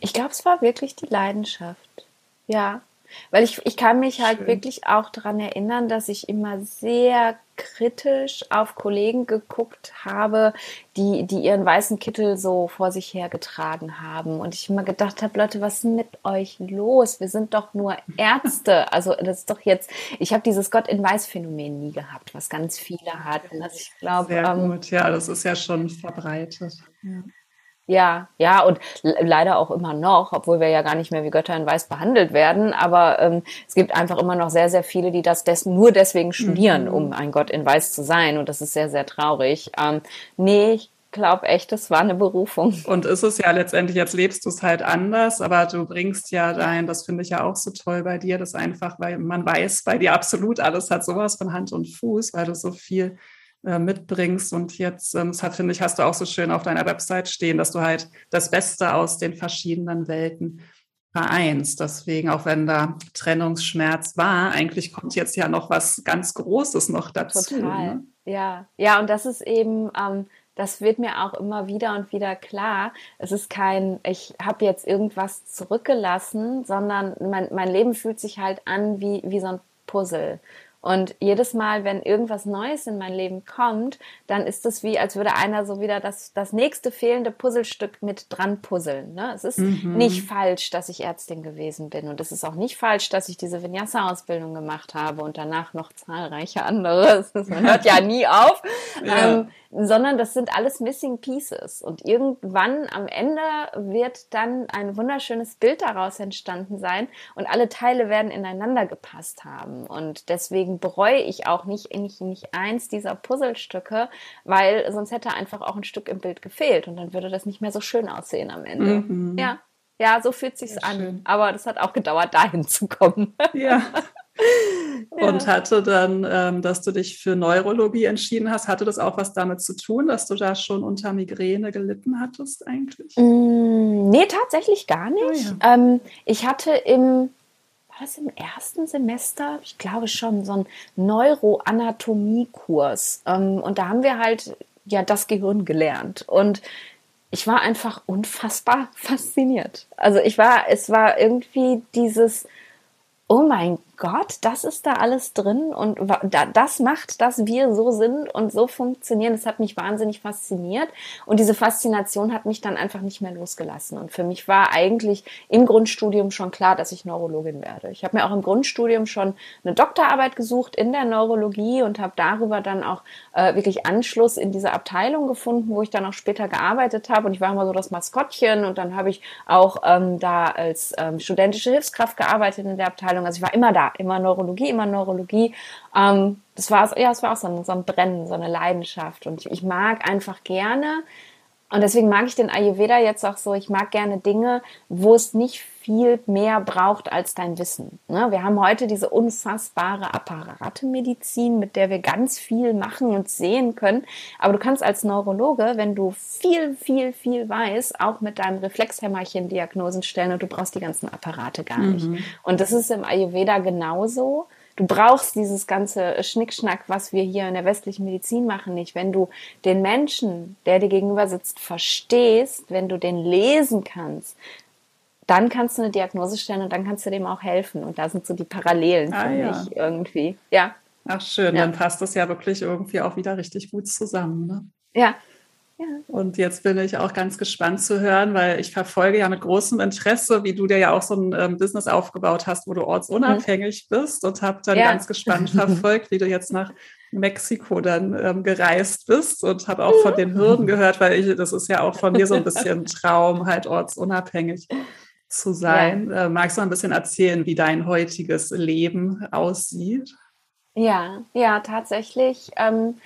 Ich glaube, es war wirklich die Leidenschaft. Ja, Weil ich, ich kann mich halt Schön. wirklich auch daran erinnern, dass ich immer sehr kritisch auf Kollegen geguckt habe, die, die ihren weißen Kittel so vor sich hergetragen haben. Und ich immer gedacht habe, Leute, was ist mit euch los? Wir sind doch nur Ärzte. Also das ist doch jetzt, ich habe dieses Gott in Weiß Phänomen nie gehabt, was ganz viele hatten. Also ich glaube, Sehr ähm, gut, ja, das ist ja schon verbreitet. Ja. Ja, ja, und leider auch immer noch, obwohl wir ja gar nicht mehr wie Götter in Weiß behandelt werden. Aber ähm, es gibt einfach immer noch sehr, sehr viele, die das des nur deswegen studieren, mhm. um ein Gott in Weiß zu sein. Und das ist sehr, sehr traurig. Ähm, nee, ich glaube echt, das war eine Berufung. Und ist es ja letztendlich, jetzt lebst du es halt anders, aber du bringst ja dein, das finde ich ja auch so toll bei dir, das einfach, weil man weiß bei dir absolut alles hat sowas von Hand und Fuß, weil du so viel äh, mitbringst. Und jetzt, ähm, das hat, finde ich, hast du auch so schön auf deiner Website stehen, dass du halt das Beste aus den verschiedenen Welten vereinst. Deswegen, auch wenn da Trennungsschmerz war, eigentlich kommt jetzt ja noch was ganz Großes noch dazu. Total. Ne? Ja, ja, und das ist eben, ähm, das wird mir auch immer wieder und wieder klar. Es ist kein, ich habe jetzt irgendwas zurückgelassen, sondern mein, mein Leben fühlt sich halt an wie, wie so ein Puzzle. Und jedes Mal, wenn irgendwas Neues in mein Leben kommt, dann ist es wie, als würde einer so wieder das, das nächste fehlende Puzzlestück mit dran puzzeln. Ne? Es ist mhm. nicht falsch, dass ich Ärztin gewesen bin. Und es ist auch nicht falsch, dass ich diese Vinyasa-Ausbildung gemacht habe und danach noch zahlreiche andere. Man hört ja nie auf. Ja. Ähm, sondern das sind alles Missing Pieces. Und irgendwann am Ende wird dann ein wunderschönes Bild daraus entstanden sein und alle Teile werden ineinander gepasst haben. Und deswegen bereue ich auch nicht, nicht, nicht eins dieser Puzzlestücke, weil sonst hätte einfach auch ein Stück im Bild gefehlt und dann würde das nicht mehr so schön aussehen am Ende. Mhm. Ja. Ja, so fühlt sich's Sehr an. Schön. Aber das hat auch gedauert, dahin zu kommen. Ja. Und hatte dann, ähm, dass du dich für Neurologie entschieden hast, hatte das auch was damit zu tun, dass du da schon unter Migräne gelitten hattest eigentlich? Mm, nee, tatsächlich gar nicht. Oh, ja. ähm, ich hatte im, war das im ersten Semester, ich glaube schon, so einen Neuroanatomiekurs. Ähm, und da haben wir halt ja das Gehirn gelernt. Und ich war einfach unfassbar fasziniert. Also ich war, es war irgendwie dieses, oh mein Gott, das ist da alles drin und das macht, dass wir so sind und so funktionieren. Das hat mich wahnsinnig fasziniert und diese Faszination hat mich dann einfach nicht mehr losgelassen. Und für mich war eigentlich im Grundstudium schon klar, dass ich Neurologin werde. Ich habe mir auch im Grundstudium schon eine Doktorarbeit gesucht in der Neurologie und habe darüber dann auch äh, wirklich Anschluss in diese Abteilung gefunden, wo ich dann auch später gearbeitet habe. Und ich war immer so das Maskottchen und dann habe ich auch ähm, da als ähm, studentische Hilfskraft gearbeitet in der Abteilung. Also ich war immer da immer Neurologie, immer Neurologie. Ähm, das war, ja, es war auch so ein, so ein Brennen, so eine Leidenschaft. Und ich mag einfach gerne, und deswegen mag ich den Ayurveda jetzt auch so, ich mag gerne Dinge, wo es nicht viel mehr braucht als dein Wissen. Ne? Wir haben heute diese unfassbare Apparatemedizin, mit der wir ganz viel machen und sehen können. Aber du kannst als Neurologe, wenn du viel, viel, viel weißt, auch mit deinem Reflexhämmerchen Diagnosen stellen und du brauchst die ganzen Apparate gar nicht. Mhm. Und das ist im Ayurveda genauso. Du brauchst dieses ganze Schnickschnack, was wir hier in der westlichen Medizin machen, nicht. Wenn du den Menschen, der dir gegenüber sitzt, verstehst, wenn du den lesen kannst, dann kannst du eine Diagnose stellen und dann kannst du dem auch helfen. Und da sind so die Parallelen ah, für ja. mich irgendwie. Ja. Ach schön, ja. dann passt das ja wirklich irgendwie auch wieder richtig gut zusammen. Ne? Ja, und jetzt bin ich auch ganz gespannt zu hören, weil ich verfolge ja mit großem Interesse, wie du dir ja auch so ein ähm, Business aufgebaut hast, wo du ortsunabhängig mhm. bist und habe dann ja. ganz gespannt verfolgt, wie du jetzt nach Mexiko dann ähm, gereist bist und habe auch von den Hürden gehört, weil ich, das ist ja auch von mir so ein bisschen Traum, halt ortsunabhängig zu sein. Ja. Äh, magst du ein bisschen erzählen, wie dein heutiges Leben aussieht? Ja, ja, tatsächlich. Ähm,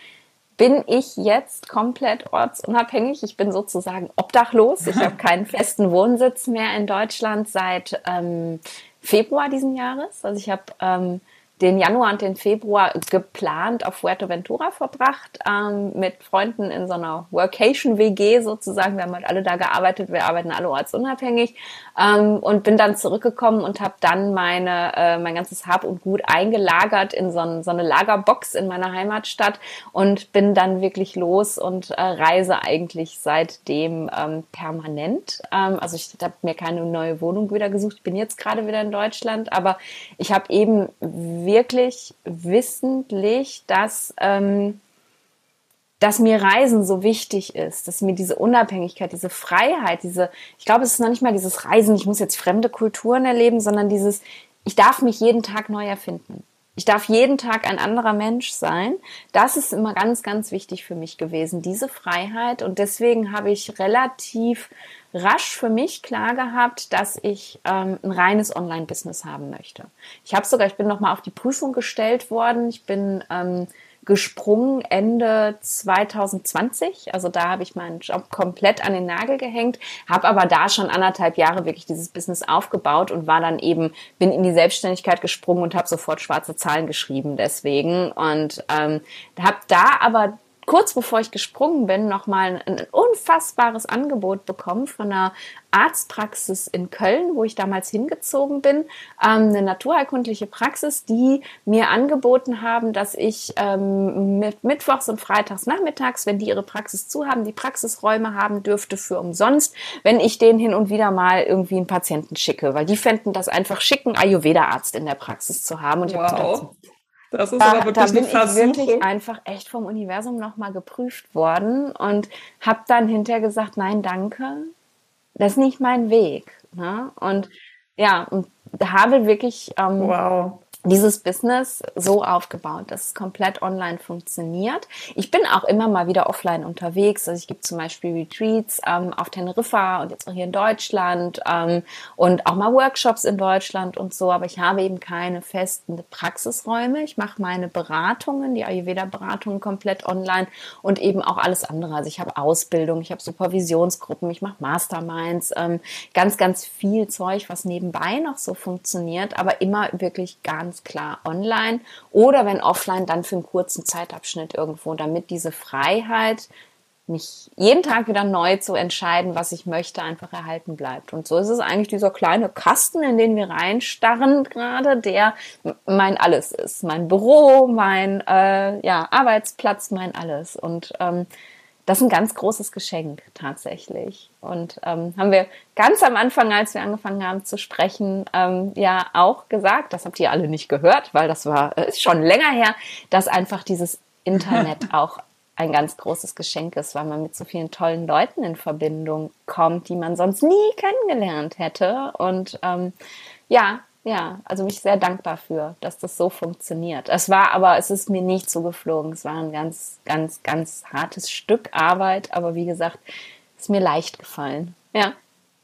bin ich jetzt komplett ortsunabhängig. Ich bin sozusagen obdachlos. Ich habe keinen festen Wohnsitz mehr in Deutschland seit ähm, Februar diesen Jahres. Also ich habe ähm, den Januar und den Februar geplant auf Fuerteventura verbracht, ähm, mit Freunden in so einer Workation-WG sozusagen. Wir haben halt alle da gearbeitet, wir arbeiten alle ortsunabhängig ähm, und bin dann zurückgekommen und habe dann meine, äh, mein ganzes Hab und Gut eingelagert in so, ein, so eine Lagerbox in meiner Heimatstadt und bin dann wirklich los und äh, reise eigentlich seitdem ähm, permanent. Ähm, also ich habe mir keine neue Wohnung wieder gesucht. Bin jetzt gerade wieder in Deutschland, aber ich habe eben wirklich wissentlich, dass, ähm, dass mir Reisen so wichtig ist, dass mir diese Unabhängigkeit, diese Freiheit, diese, ich glaube, es ist noch nicht mal dieses Reisen, ich muss jetzt fremde Kulturen erleben, sondern dieses, ich darf mich jeden Tag neu erfinden. Ich darf jeden Tag ein anderer Mensch sein. Das ist immer ganz, ganz wichtig für mich gewesen, diese Freiheit. Und deswegen habe ich relativ rasch für mich klar gehabt, dass ich ähm, ein reines Online-Business haben möchte. Ich habe sogar, ich bin noch mal auf die Prüfung gestellt worden. Ich bin ähm, gesprungen Ende 2020. Also da habe ich meinen Job komplett an den Nagel gehängt, habe aber da schon anderthalb Jahre wirklich dieses Business aufgebaut und war dann eben, bin in die Selbstständigkeit gesprungen und habe sofort schwarze Zahlen geschrieben deswegen. Und ähm, habe da aber kurz bevor ich gesprungen bin, nochmal ein unfassbares Angebot bekommen von einer Arztpraxis in Köln, wo ich damals hingezogen bin, ähm, eine naturheilkundliche Praxis, die mir angeboten haben, dass ich ähm, mit Mittwochs und Freitags nachmittags, wenn die ihre Praxis zu haben, die Praxisräume haben dürfte für umsonst, wenn ich denen hin und wieder mal irgendwie einen Patienten schicke, weil die fänden das einfach schicken, Ayurveda-Arzt in der Praxis zu haben. Und ich wow. habe das ist da, aber wirklich da bin ich wirklich einfach echt vom Universum nochmal geprüft worden und habe dann hinterher gesagt, nein, danke, das ist nicht mein Weg. Ne? Und ja, und habe wirklich ähm, wow dieses Business so aufgebaut, dass es komplett online funktioniert. Ich bin auch immer mal wieder offline unterwegs. Also ich gebe zum Beispiel Retreats ähm, auf Teneriffa und jetzt auch hier in Deutschland ähm, und auch mal Workshops in Deutschland und so. Aber ich habe eben keine festen Praxisräume. Ich mache meine Beratungen, die Ayurveda-Beratungen komplett online und eben auch alles andere. Also ich habe Ausbildung, ich habe Supervisionsgruppen, ich mache Masterminds, ähm, ganz, ganz viel Zeug, was nebenbei noch so funktioniert, aber immer wirklich ganz ganz klar online oder wenn offline, dann für einen kurzen Zeitabschnitt irgendwo, damit diese Freiheit, mich jeden Tag wieder neu zu entscheiden, was ich möchte, einfach erhalten bleibt. Und so ist es eigentlich dieser kleine Kasten, in den wir reinstarren gerade, der mein Alles ist. Mein Büro, mein äh, ja, Arbeitsplatz, mein Alles. Und ähm, das ist ein ganz großes Geschenk tatsächlich. Und ähm, haben wir ganz am Anfang, als wir angefangen haben zu sprechen, ähm, ja auch gesagt, das habt ihr alle nicht gehört, weil das war äh, ist schon länger her, dass einfach dieses Internet auch ein ganz großes Geschenk ist, weil man mit so vielen tollen Leuten in Verbindung kommt, die man sonst nie kennengelernt hätte. Und ähm, ja, ja, also mich sehr dankbar für, dass das so funktioniert. Es war aber, es ist mir nicht so geflogen. Es war ein ganz, ganz, ganz hartes Stück Arbeit, aber wie gesagt, ist mir leicht gefallen. Ja.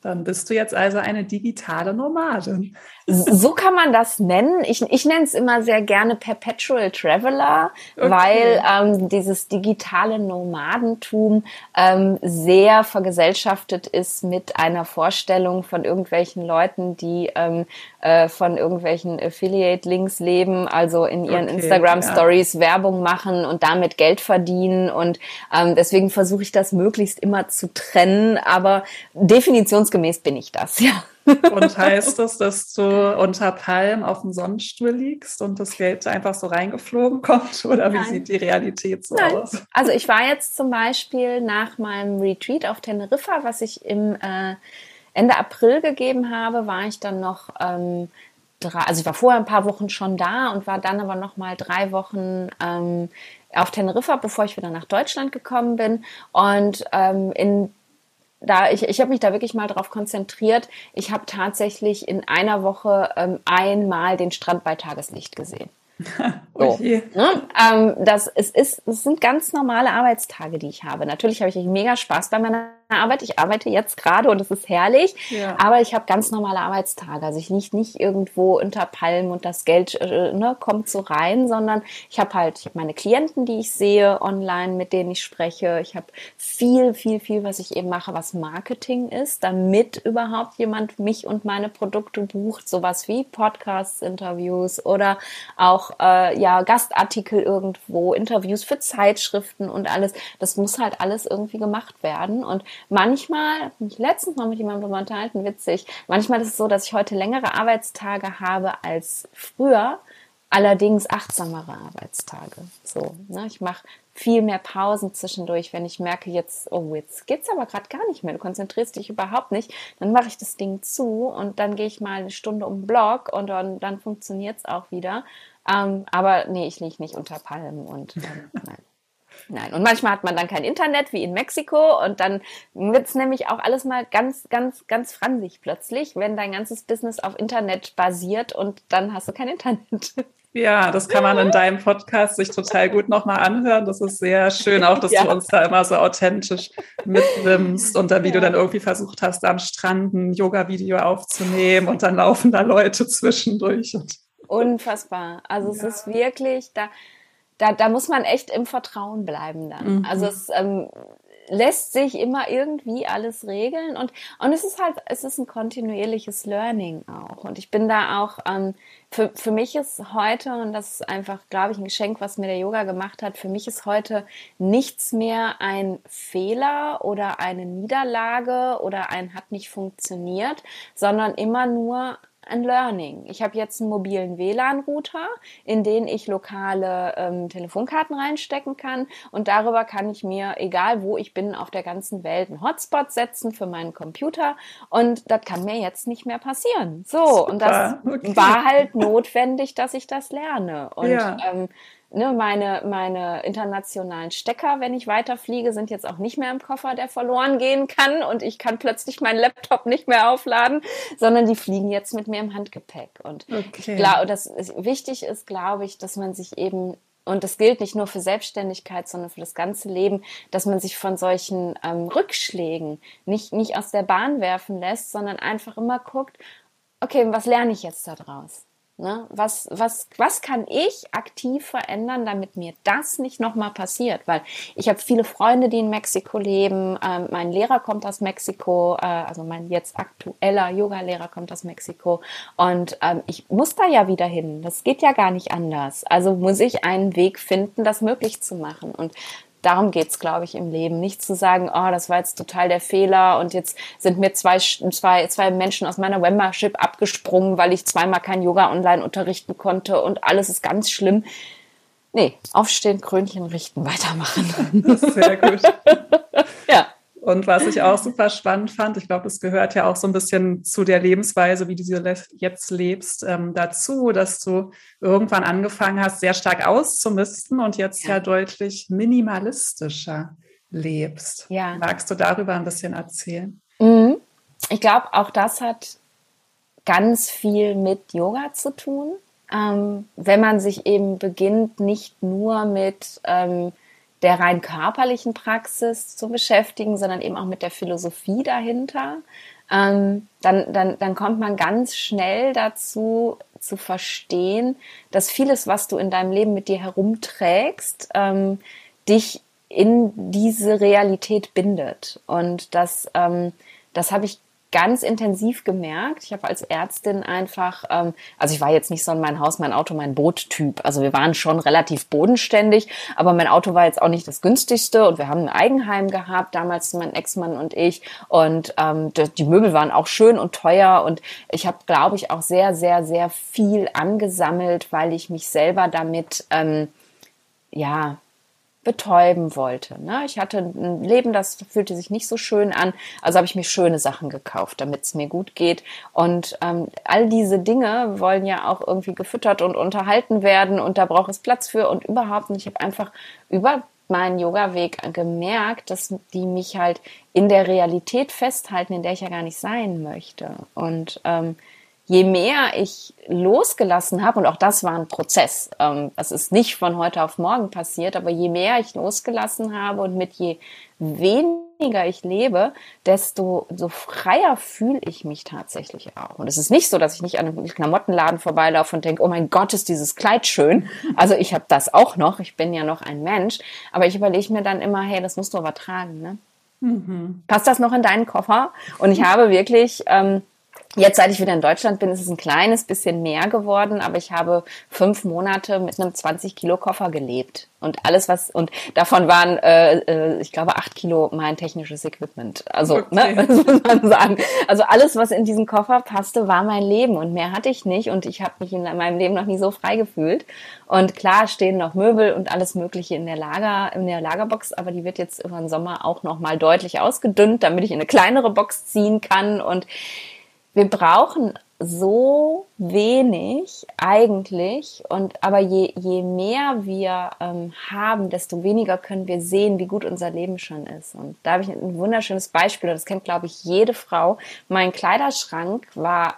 Dann bist du jetzt also eine digitale Nomadin. So kann man das nennen. Ich, ich nenne es immer sehr gerne Perpetual Traveler, okay. weil ähm, dieses digitale Nomadentum ähm, sehr vergesellschaftet ist mit einer Vorstellung von irgendwelchen Leuten, die ähm, äh, von irgendwelchen Affiliate-Links leben, also in ihren okay, Instagram-Stories ja. Werbung machen und damit Geld verdienen. Und ähm, deswegen versuche ich das möglichst immer zu trennen, aber definitionsgemäß bin ich das, ja. Und heißt das, dass du unter Palm auf dem Sonnenstuhl liegst und das Geld einfach so reingeflogen kommt? Oder wie Nein. sieht die Realität so Nein. aus? Also ich war jetzt zum Beispiel nach meinem Retreat auf Teneriffa, was ich im äh, Ende April gegeben habe, war ich dann noch ähm, drei, also ich war vorher ein paar Wochen schon da und war dann aber noch mal drei Wochen ähm, auf Teneriffa, bevor ich wieder nach Deutschland gekommen bin. Und ähm, in da ich, ich habe mich da wirklich mal drauf konzentriert. Ich habe tatsächlich in einer Woche ähm, einmal den Strand bei Tageslicht gesehen. So, okay. ne? ähm, das, es, ist, es sind ganz normale Arbeitstage, die ich habe. Natürlich habe ich mega Spaß bei meiner Arbeit. Ich arbeite jetzt gerade und es ist herrlich, ja. aber ich habe ganz normale Arbeitstage. Also ich liege nicht irgendwo unter Palmen und das Geld äh, ne, kommt so rein, sondern ich habe halt ich hab meine Klienten, die ich sehe online, mit denen ich spreche. Ich habe viel, viel, viel, was ich eben mache, was Marketing ist, damit überhaupt jemand mich und meine Produkte bucht. Sowas wie Podcasts, Interviews oder auch äh, ja Gastartikel irgendwo, Interviews für Zeitschriften und alles. Das muss halt alles irgendwie gemacht werden und manchmal, mich letztens noch mit jemandem darüber unterhalten, witzig, manchmal ist es so, dass ich heute längere Arbeitstage habe als früher, allerdings achtsamere Arbeitstage. So, ne? Ich mache viel mehr Pausen zwischendurch, wenn ich merke, jetzt, oh, jetzt geht's aber gerade gar nicht mehr, du konzentrierst dich überhaupt nicht, dann mache ich das Ding zu und dann gehe ich mal eine Stunde um den Block und dann, dann funktioniert's auch wieder. Ähm, aber nee, ich liege nicht unter Palmen und ähm, nein. Nein, und manchmal hat man dann kein Internet, wie in Mexiko, und dann wird es nämlich auch alles mal ganz, ganz, ganz fransig plötzlich, wenn dein ganzes Business auf Internet basiert und dann hast du kein Internet. Ja, das kann man in deinem Podcast sich total gut nochmal anhören. Das ist sehr schön, auch dass ja. du uns da immer so authentisch mitnimmst und dann, wie ja. du dann irgendwie versucht hast, am Strand ein Yoga-Video aufzunehmen und dann laufen da Leute zwischendurch. Unfassbar. Also ja. es ist wirklich, da, da, da muss man echt im Vertrauen bleiben dann. Mhm. Also es ähm, lässt sich immer irgendwie alles regeln und, und es ist halt, es ist ein kontinuierliches Learning auch. Und ich bin da auch, ähm, für, für mich ist heute, und das ist einfach, glaube ich, ein Geschenk, was mir der Yoga gemacht hat, für mich ist heute nichts mehr ein Fehler oder eine Niederlage oder ein hat nicht funktioniert, sondern immer nur ein Learning. Ich habe jetzt einen mobilen WLAN-Router, in den ich lokale ähm, Telefonkarten reinstecken kann und darüber kann ich mir, egal wo ich bin, auf der ganzen Welt einen Hotspot setzen für meinen Computer und das kann mir jetzt nicht mehr passieren. So, Super, und das okay. war halt notwendig, dass ich das lerne. Und ja. ähm, ne, meine, meine internationalen Stecker, wenn ich weiterfliege, sind jetzt auch nicht mehr im Koffer, der verloren gehen kann und ich kann plötzlich meinen Laptop nicht mehr aufladen, sondern die fliegen jetzt mit mir im Handgepäck. Und okay. ich glaube, das ist, wichtig ist, glaube ich, dass man sich eben und das gilt nicht nur für Selbstständigkeit, sondern für das ganze Leben, dass man sich von solchen ähm, Rückschlägen nicht, nicht aus der Bahn werfen lässt, sondern einfach immer guckt, okay, was lerne ich jetzt daraus? Ne? Was, was, was kann ich aktiv verändern, damit mir das nicht nochmal passiert? Weil ich habe viele Freunde, die in Mexiko leben. Ähm, mein Lehrer kommt aus Mexiko, äh, also mein jetzt aktueller Yoga-Lehrer kommt aus Mexiko. Und ähm, ich muss da ja wieder hin. Das geht ja gar nicht anders. Also muss ich einen Weg finden, das möglich zu machen. Und darum geht's, glaube ich, im Leben. Nicht zu sagen, oh, das war jetzt total der Fehler und jetzt sind mir zwei, zwei, zwei Menschen aus meiner Membership abgesprungen, weil ich zweimal kein Yoga online unterrichten konnte und alles ist ganz schlimm. Nee, aufstehen, Krönchen richten, weitermachen. Sehr gut. ja. Und was ich auch super spannend fand, ich glaube, es gehört ja auch so ein bisschen zu der Lebensweise, wie du sie jetzt lebst, ähm, dazu, dass du irgendwann angefangen hast, sehr stark auszumisten und jetzt ja, ja deutlich minimalistischer lebst. Ja. Magst du darüber ein bisschen erzählen? Mhm. Ich glaube, auch das hat ganz viel mit Yoga zu tun. Ähm, wenn man sich eben beginnt, nicht nur mit ähm, der rein körperlichen Praxis zu beschäftigen, sondern eben auch mit der Philosophie dahinter, ähm, dann, dann, dann kommt man ganz schnell dazu zu verstehen, dass vieles, was du in deinem Leben mit dir herumträgst, ähm, dich in diese Realität bindet. Und das, ähm, das habe ich ganz intensiv gemerkt. Ich habe als Ärztin einfach, ähm, also ich war jetzt nicht so in mein Haus, mein Auto, mein Boot-Typ. Also wir waren schon relativ bodenständig, aber mein Auto war jetzt auch nicht das günstigste und wir haben ein Eigenheim gehabt, damals mein Ex-Mann und ich. Und ähm, die Möbel waren auch schön und teuer und ich habe, glaube ich, auch sehr, sehr, sehr viel angesammelt, weil ich mich selber damit ähm, ja betäuben wollte. Ne? Ich hatte ein Leben, das fühlte sich nicht so schön an, also habe ich mir schöne Sachen gekauft, damit es mir gut geht. Und ähm, all diese Dinge wollen ja auch irgendwie gefüttert und unterhalten werden und da braucht es Platz für und überhaupt nicht. Ich habe einfach über meinen Yoga-Weg gemerkt, dass die mich halt in der Realität festhalten, in der ich ja gar nicht sein möchte. Und ähm, je mehr ich losgelassen habe, und auch das war ein Prozess, ähm, das ist nicht von heute auf morgen passiert, aber je mehr ich losgelassen habe und mit je weniger ich lebe, desto so freier fühle ich mich tatsächlich auch. Und es ist nicht so, dass ich nicht an einem Klamottenladen vorbeilaufe und denke, oh mein Gott, ist dieses Kleid schön. Also ich habe das auch noch, ich bin ja noch ein Mensch, aber ich überlege mir dann immer, hey, das musst du aber tragen. Ne? Mhm. Passt das noch in deinen Koffer? Und ich habe wirklich ähm, Jetzt, seit ich wieder in Deutschland bin, ist es ein kleines bisschen mehr geworden, aber ich habe fünf Monate mit einem 20 Kilo Koffer gelebt und alles was und davon waren, äh, äh, ich glaube, acht Kilo mein technisches Equipment. Also, okay. ne, das muss man sagen. Also alles, was in diesen Koffer passte, war mein Leben und mehr hatte ich nicht und ich habe mich in meinem Leben noch nie so frei gefühlt. Und klar stehen noch Möbel und alles Mögliche in der Lager, in der Lagerbox, aber die wird jetzt über den Sommer auch noch mal deutlich ausgedünnt, damit ich in eine kleinere Box ziehen kann und wir brauchen so wenig eigentlich und aber je, je mehr wir ähm, haben, desto weniger können wir sehen, wie gut unser Leben schon ist. Und da habe ich ein wunderschönes Beispiel, das kennt glaube ich jede Frau. Mein Kleiderschrank war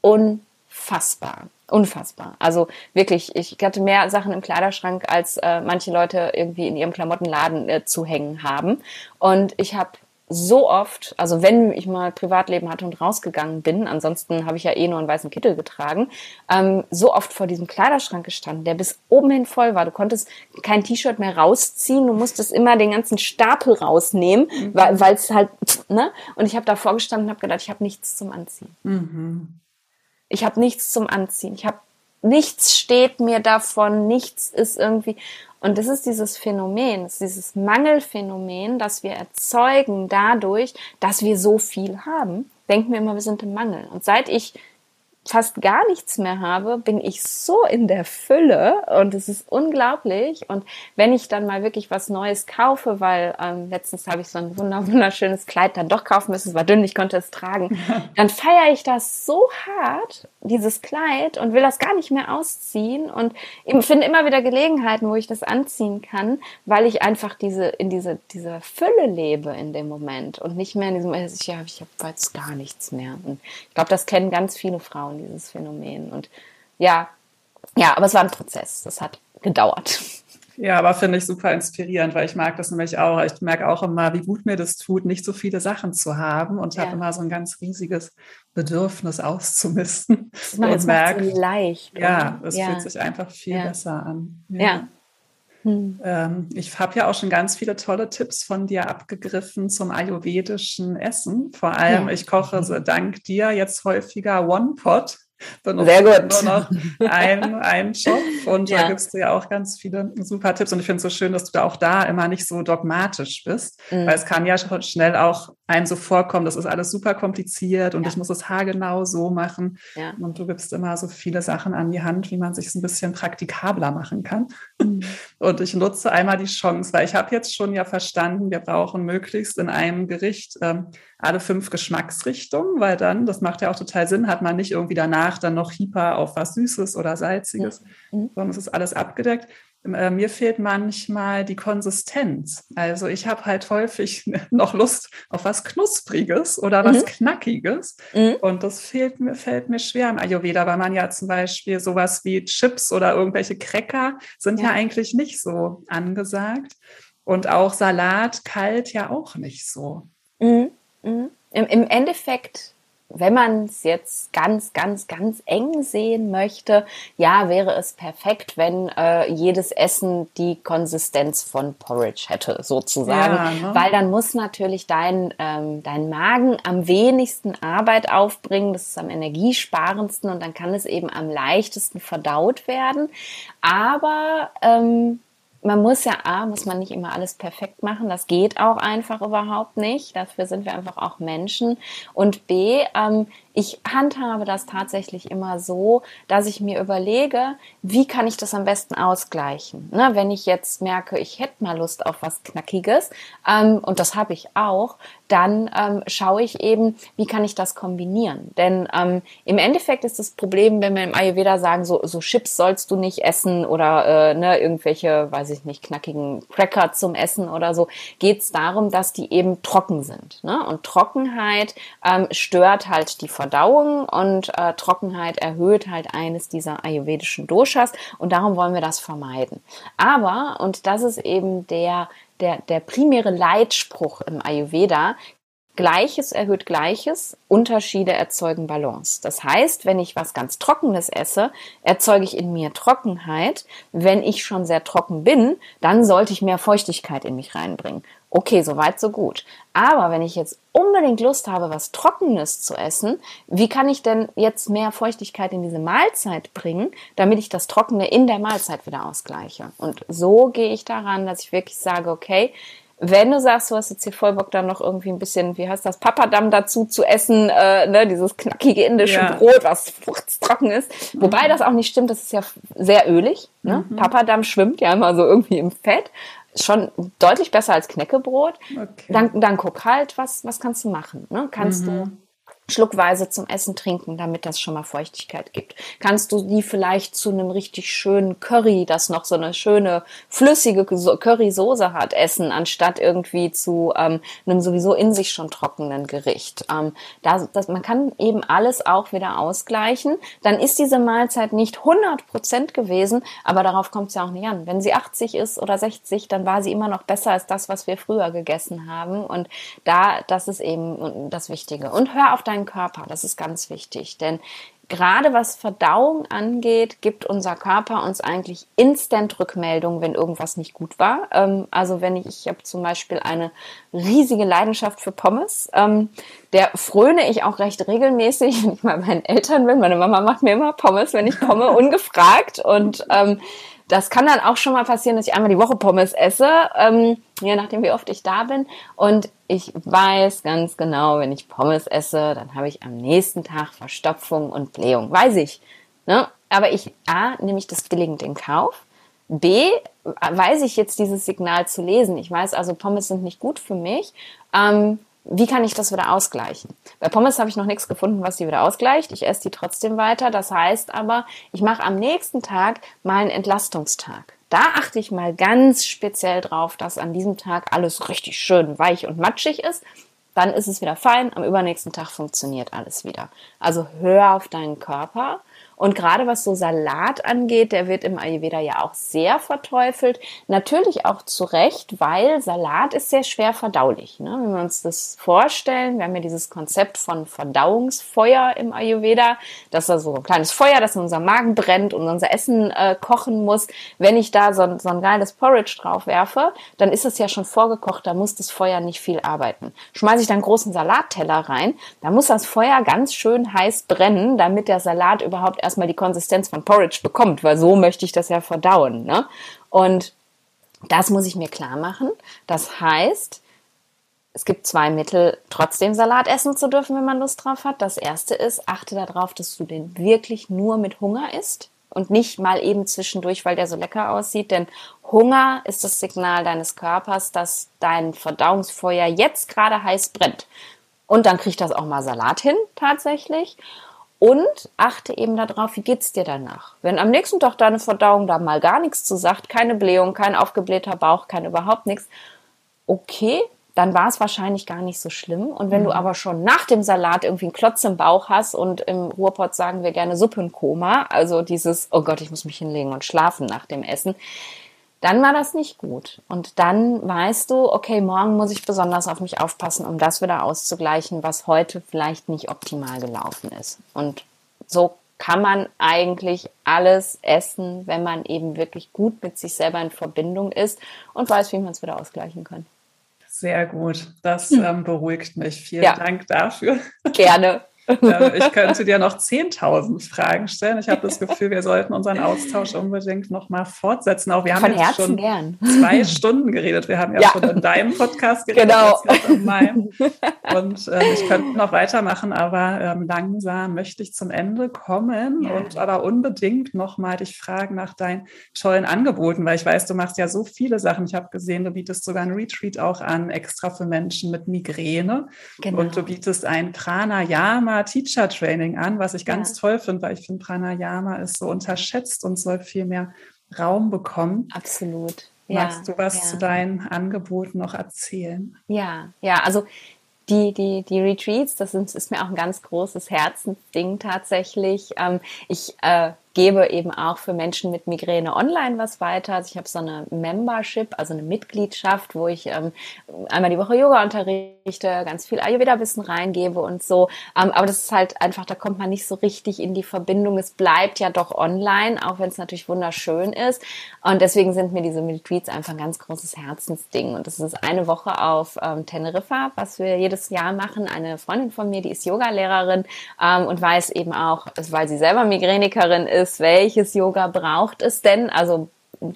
unfassbar. Unfassbar. Also wirklich, ich hatte mehr Sachen im Kleiderschrank, als äh, manche Leute irgendwie in ihrem Klamottenladen äh, zu hängen haben. Und ich habe so oft, also wenn ich mal Privatleben hatte und rausgegangen bin, ansonsten habe ich ja eh nur einen weißen Kittel getragen, ähm, so oft vor diesem Kleiderschrank gestanden, der bis oben hin voll war. Du konntest kein T-Shirt mehr rausziehen, du musstest immer den ganzen Stapel rausnehmen, mhm. weil es halt, ne? Und ich habe davor gestanden und habe gedacht, ich habe nichts zum Anziehen. Mhm. Ich habe nichts zum Anziehen. Ich habe nichts steht mir davon, nichts ist irgendwie. Und das ist dieses Phänomen, ist dieses Mangelphänomen, das wir erzeugen dadurch, dass wir so viel haben, denken wir immer, wir sind im Mangel. Und seit ich fast gar nichts mehr habe, bin ich so in der Fülle und es ist unglaublich. Und wenn ich dann mal wirklich was Neues kaufe, weil ähm, letztens habe ich so ein wunderschönes Kleid dann doch kaufen müssen, es war dünn, ich konnte es tragen, dann feiere ich das so hart, dieses Kleid, und will das gar nicht mehr ausziehen und finde immer wieder Gelegenheiten, wo ich das anziehen kann, weil ich einfach diese in diese diese Fülle lebe in dem Moment und nicht mehr in diesem, ja, ich habe jetzt gar nichts mehr. Und ich glaube, das kennen ganz viele Frauen, dieses Phänomen. Und ja, ja, aber es war ein Prozess. Das hat gedauert. Ja, aber finde ich super inspirierend, weil ich mag das nämlich auch. Ich merke auch immer, wie gut mir das tut, nicht so viele Sachen zu haben und ja. habe immer so ein ganz riesiges Bedürfnis auszumisten. Das macht es leicht. Ja, es ja. fühlt sich einfach viel ja. besser an. ja. Hm. Ähm, ich habe ja auch schon ganz viele tolle Tipps von dir abgegriffen zum ayurvedischen Essen. Vor allem, ja. ich koche so dank dir jetzt häufiger One-Pot benutze Sehr gut. nur noch ein, ein Schopf und ja. da gibst du ja auch ganz viele super Tipps und ich finde es so schön, dass du da auch da immer nicht so dogmatisch bist, mhm. weil es kann ja schnell auch einem so vorkommen, das ist alles super kompliziert und ja. ich muss es haargenau so machen ja. und du gibst immer so viele Sachen an die Hand, wie man sich ein bisschen praktikabler machen kann mhm. und ich nutze einmal die Chance, weil ich habe jetzt schon ja verstanden, wir brauchen möglichst in einem Gericht ähm, alle fünf Geschmacksrichtungen, weil dann, das macht ja auch total Sinn, hat man nicht irgendwie danach dann noch Hyper auf was Süßes oder Salziges, mhm. sondern es ist alles abgedeckt. Äh, mir fehlt manchmal die Konsistenz. Also ich habe halt häufig noch Lust auf was Knuspriges oder was mhm. Knackiges. Mhm. Und das fehlt mir, fällt mir schwer im Ayurveda, weil man ja zum Beispiel sowas wie Chips oder irgendwelche Cracker sind ja, ja eigentlich nicht so angesagt. Und auch Salat kalt ja auch nicht so. Mhm. Mhm. Im, Im Endeffekt wenn man es jetzt ganz, ganz, ganz eng sehen möchte, ja, wäre es perfekt, wenn äh, jedes Essen die Konsistenz von Porridge hätte, sozusagen. Ja, ne? Weil dann muss natürlich dein, ähm, dein Magen am wenigsten Arbeit aufbringen, das ist am energiesparendsten und dann kann es eben am leichtesten verdaut werden. Aber ähm, man muss ja A, muss man nicht immer alles perfekt machen. Das geht auch einfach überhaupt nicht. Dafür sind wir einfach auch Menschen. Und B, ähm, ich handhabe das tatsächlich immer so, dass ich mir überlege, wie kann ich das am besten ausgleichen. Ne, wenn ich jetzt merke, ich hätte mal Lust auf was Knackiges, ähm, und das habe ich auch, dann ähm, schaue ich eben, wie kann ich das kombinieren. Denn ähm, im Endeffekt ist das Problem, wenn wir im Ayurveda sagen, so, so Chips sollst du nicht essen oder äh, ne, irgendwelche, weiß ich nicht, knackigen Cracker zum Essen oder so, geht es darum, dass die eben trocken sind. Ne? Und Trockenheit ähm, stört halt die Verdauung und äh, Trockenheit erhöht halt eines dieser ayurvedischen Doshas und darum wollen wir das vermeiden. Aber, und das ist eben der, der, der primäre Leitspruch im Ayurveda, Gleiches erhöht Gleiches, Unterschiede erzeugen Balance. Das heißt, wenn ich was ganz Trockenes esse, erzeuge ich in mir Trockenheit. Wenn ich schon sehr trocken bin, dann sollte ich mehr Feuchtigkeit in mich reinbringen. Okay, soweit, so gut. Aber wenn ich jetzt unbedingt Lust habe, was Trockenes zu essen, wie kann ich denn jetzt mehr Feuchtigkeit in diese Mahlzeit bringen, damit ich das Trockene in der Mahlzeit wieder ausgleiche? Und so gehe ich daran, dass ich wirklich sage, okay, wenn du sagst, du hast jetzt hier voll Bock, dann noch irgendwie ein bisschen, wie heißt das, Papadam dazu zu essen, äh, ne, dieses knackige indische ja. Brot, was trocken ist. Mhm. Wobei das auch nicht stimmt, das ist ja sehr ölig. Ne? Mhm. Papadam schwimmt ja immer so irgendwie im Fett. Schon deutlich besser als Knäckebrot. Okay. Dann, dann guck halt, was, was kannst du machen. Ne? Kannst mhm. du schluckweise zum Essen trinken, damit das schon mal Feuchtigkeit gibt. Kannst du die vielleicht zu einem richtig schönen Curry, das noch so eine schöne flüssige Currysoße hat, essen, anstatt irgendwie zu ähm, einem sowieso in sich schon trockenen Gericht. Ähm, das, das, man kann eben alles auch wieder ausgleichen. Dann ist diese Mahlzeit nicht 100 Prozent gewesen, aber darauf kommt es ja auch nicht an. Wenn sie 80 ist oder 60, dann war sie immer noch besser als das, was wir früher gegessen haben. Und da, das ist eben das Wichtige. Und hör auf deinen deinen Körper. Das ist ganz wichtig, denn gerade was Verdauung angeht, gibt unser Körper uns eigentlich instant Rückmeldung, wenn irgendwas nicht gut war. Ähm, also wenn ich, ich habe zum Beispiel eine riesige Leidenschaft für Pommes, ähm, der fröne ich auch recht regelmäßig, wenn ich bei meinen Eltern bin. Meine Mama macht mir immer Pommes, wenn ich komme, ungefragt und ähm, das kann dann auch schon mal passieren, dass ich einmal die Woche Pommes esse, ähm, je nachdem, wie oft ich da bin. Und ich weiß ganz genau, wenn ich Pommes esse, dann habe ich am nächsten Tag Verstopfung und Blähung. Weiß ich. Ne? Aber ich, A, nehme ich das billigend in Kauf. B, weiß ich jetzt dieses Signal zu lesen. Ich weiß also, Pommes sind nicht gut für mich. Ähm, wie kann ich das wieder ausgleichen? Bei Pommes habe ich noch nichts gefunden, was sie wieder ausgleicht. Ich esse die trotzdem weiter. Das heißt aber, ich mache am nächsten Tag mal einen Entlastungstag. Da achte ich mal ganz speziell drauf, dass an diesem Tag alles richtig schön weich und matschig ist. Dann ist es wieder fein. Am übernächsten Tag funktioniert alles wieder. Also hör auf deinen Körper und gerade was so Salat angeht, der wird im Ayurveda ja auch sehr verteufelt. Natürlich auch zu Recht, weil Salat ist sehr schwer verdaulich. Ne? Wenn wir uns das vorstellen, wir haben ja dieses Konzept von Verdauungsfeuer im Ayurveda, dass da so ein kleines Feuer, das in unserem Magen brennt und unser Essen äh, kochen muss. Wenn ich da so, so ein geiles Porridge drauf werfe, dann ist es ja schon vorgekocht, da muss das Feuer nicht viel arbeiten. Schmeiße ich dann großen Salatteller rein, da muss das Feuer ganz schön heiß brennen, damit der Salat überhaupt erst erstmal die Konsistenz von Porridge bekommt, weil so möchte ich das ja verdauen. Ne? Und das muss ich mir klar machen. Das heißt, es gibt zwei Mittel, trotzdem Salat essen zu dürfen, wenn man Lust drauf hat. Das erste ist, achte darauf, dass du den wirklich nur mit Hunger isst und nicht mal eben zwischendurch, weil der so lecker aussieht. Denn Hunger ist das Signal deines Körpers, dass dein Verdauungsfeuer jetzt gerade heiß brennt. Und dann kriegt das auch mal Salat hin, tatsächlich. Und achte eben darauf, wie geht's dir danach? Wenn am nächsten Tag deine Verdauung da mal gar nichts zu sagt, keine Blähung, kein aufgeblähter Bauch, kein überhaupt nichts, okay, dann war es wahrscheinlich gar nicht so schlimm. Und wenn mhm. du aber schon nach dem Salat irgendwie einen Klotz im Bauch hast und im Ruhrpott sagen wir gerne Suppenkoma, also dieses, oh Gott, ich muss mich hinlegen und schlafen nach dem Essen, dann war das nicht gut. Und dann weißt du, okay, morgen muss ich besonders auf mich aufpassen, um das wieder auszugleichen, was heute vielleicht nicht optimal gelaufen ist. Und so kann man eigentlich alles essen, wenn man eben wirklich gut mit sich selber in Verbindung ist und weiß, wie man es wieder ausgleichen kann. Sehr gut. Das hm. ähm, beruhigt mich. Vielen ja. Dank dafür. Gerne. Ich könnte dir noch 10.000 Fragen stellen. Ich habe das Gefühl, wir sollten unseren Austausch unbedingt noch mal fortsetzen. Auch wir haben Von jetzt Herzen schon gern. zwei Stunden geredet. Wir haben ja, ja. schon in deinem Podcast geredet. Genau. In meinem. Und äh, ich könnte noch weitermachen, aber ähm, langsam möchte ich zum Ende kommen ja. und aber unbedingt noch mal dich fragen nach deinen tollen Angeboten, weil ich weiß, du machst ja so viele Sachen. Ich habe gesehen, du bietest sogar ein Retreat auch an, extra für Menschen mit Migräne. Genau. Und du bietest ein Pranayama Teacher Training an, was ich ganz ja. toll finde, weil ich finde, Pranayama ist so unterschätzt und soll viel mehr Raum bekommen. Absolut. Magst du was ja. zu deinen Angeboten noch erzählen? Ja, ja, also die, die, die Retreats, das ist, ist mir auch ein ganz großes Herzensding tatsächlich. Ähm, ich äh, gebe eben auch für Menschen mit Migräne online was weiter. Also ich habe so eine Membership, also eine Mitgliedschaft, wo ich ähm, einmal die Woche Yoga unterrichte, ganz viel Ayurveda-Wissen reingebe und so. Ähm, aber das ist halt einfach, da kommt man nicht so richtig in die Verbindung. Es bleibt ja doch online, auch wenn es natürlich wunderschön ist. Und deswegen sind mir diese Retreats einfach ein ganz großes Herzensding. Und das ist eine Woche auf ähm, Teneriffa, was wir jedes Jahr machen. Eine Freundin von mir, die ist Yogalehrerin ähm, und weiß eben auch, weil sie selber Migränikerin ist, ist, welches Yoga braucht es denn? Also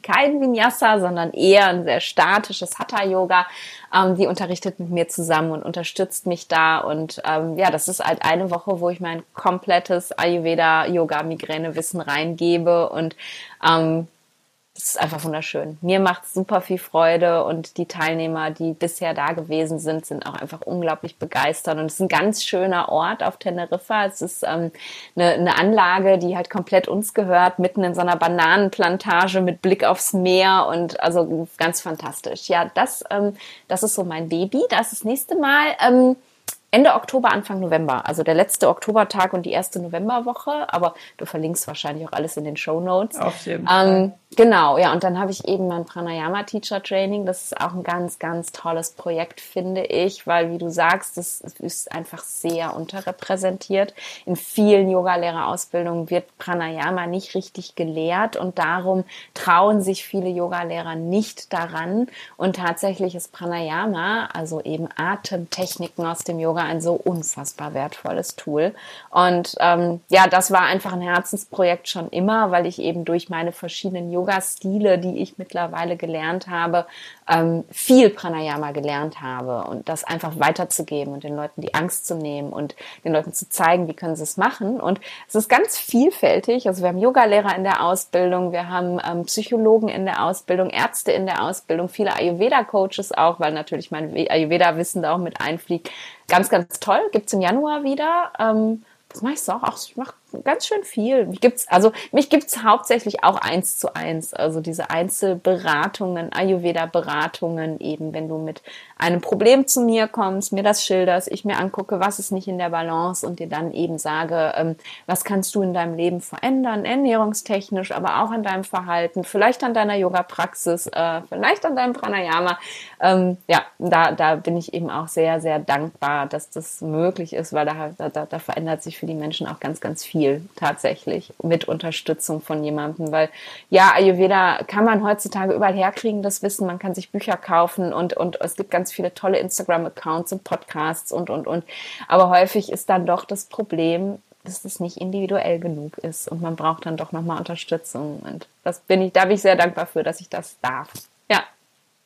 kein Vinyasa, sondern eher ein sehr statisches Hatha-Yoga. Ähm, die unterrichtet mit mir zusammen und unterstützt mich da. Und ähm, ja, das ist halt eine Woche, wo ich mein komplettes Ayurveda-Yoga-Migräne-Wissen reingebe und ähm, das ist einfach wunderschön. Mir macht super viel Freude und die Teilnehmer, die bisher da gewesen sind, sind auch einfach unglaublich begeistert. Und es ist ein ganz schöner Ort auf Teneriffa. Es ist ähm, eine, eine Anlage, die halt komplett uns gehört, mitten in so einer Bananenplantage mit Blick aufs Meer und also ganz fantastisch. Ja, das, ähm, das ist so mein Baby. Das ist das nächste Mal. Ähm, Ende Oktober, Anfang November. Also der letzte Oktobertag und die erste Novemberwoche. Aber du verlinkst wahrscheinlich auch alles in den Show Notes. Auf jeden Fall. Ähm, genau, ja. Und dann habe ich eben mein Pranayama Teacher Training. Das ist auch ein ganz, ganz tolles Projekt, finde ich, weil, wie du sagst, das ist einfach sehr unterrepräsentiert. In vielen Yogalehrerausbildungen wird Pranayama nicht richtig gelehrt und darum trauen sich viele Yogalehrer nicht daran. Und tatsächlich ist Pranayama, also eben Atemtechniken aus dem Yoga, ein so unfassbar wertvolles Tool. Und ähm, ja, das war einfach ein Herzensprojekt schon immer, weil ich eben durch meine verschiedenen Yoga-Stile, die ich mittlerweile gelernt habe, ähm, viel Pranayama gelernt habe und das einfach weiterzugeben und den Leuten die Angst zu nehmen und den Leuten zu zeigen, wie können sie es machen. Und es ist ganz vielfältig. Also wir haben Yogalehrer in der Ausbildung, wir haben ähm, Psychologen in der Ausbildung, Ärzte in der Ausbildung, viele Ayurveda-Coaches auch, weil natürlich mein Ayurveda-Wissen da auch mit einfliegt. Ganz, ganz toll. Gibt's im Januar wieder. Ähm, das mache ich so auch. Ich mache ganz schön viel. Mich gibt's, also mich gibt's hauptsächlich auch eins zu eins. Also diese Einzelberatungen, Ayurveda-Beratungen eben, wenn du mit einem Problem zu mir kommst, mir das schilderst, ich mir angucke, was ist nicht in der Balance und dir dann eben sage, ähm, was kannst du in deinem Leben verändern, ernährungstechnisch, aber auch an deinem Verhalten, vielleicht an deiner Yoga-Praxis, äh, vielleicht an deinem Pranayama. Ähm, ja, da, da bin ich eben auch sehr, sehr dankbar, dass das möglich ist, weil da, da, da verändert sich für die Menschen auch ganz, ganz viel viel tatsächlich mit Unterstützung von jemandem, weil ja, Ayurveda kann man heutzutage überall herkriegen, das Wissen, man kann sich Bücher kaufen und, und es gibt ganz viele tolle Instagram-Accounts und Podcasts und, und, und. Aber häufig ist dann doch das Problem, dass es nicht individuell genug ist und man braucht dann doch nochmal Unterstützung und das bin ich, da bin ich sehr dankbar für, dass ich das darf.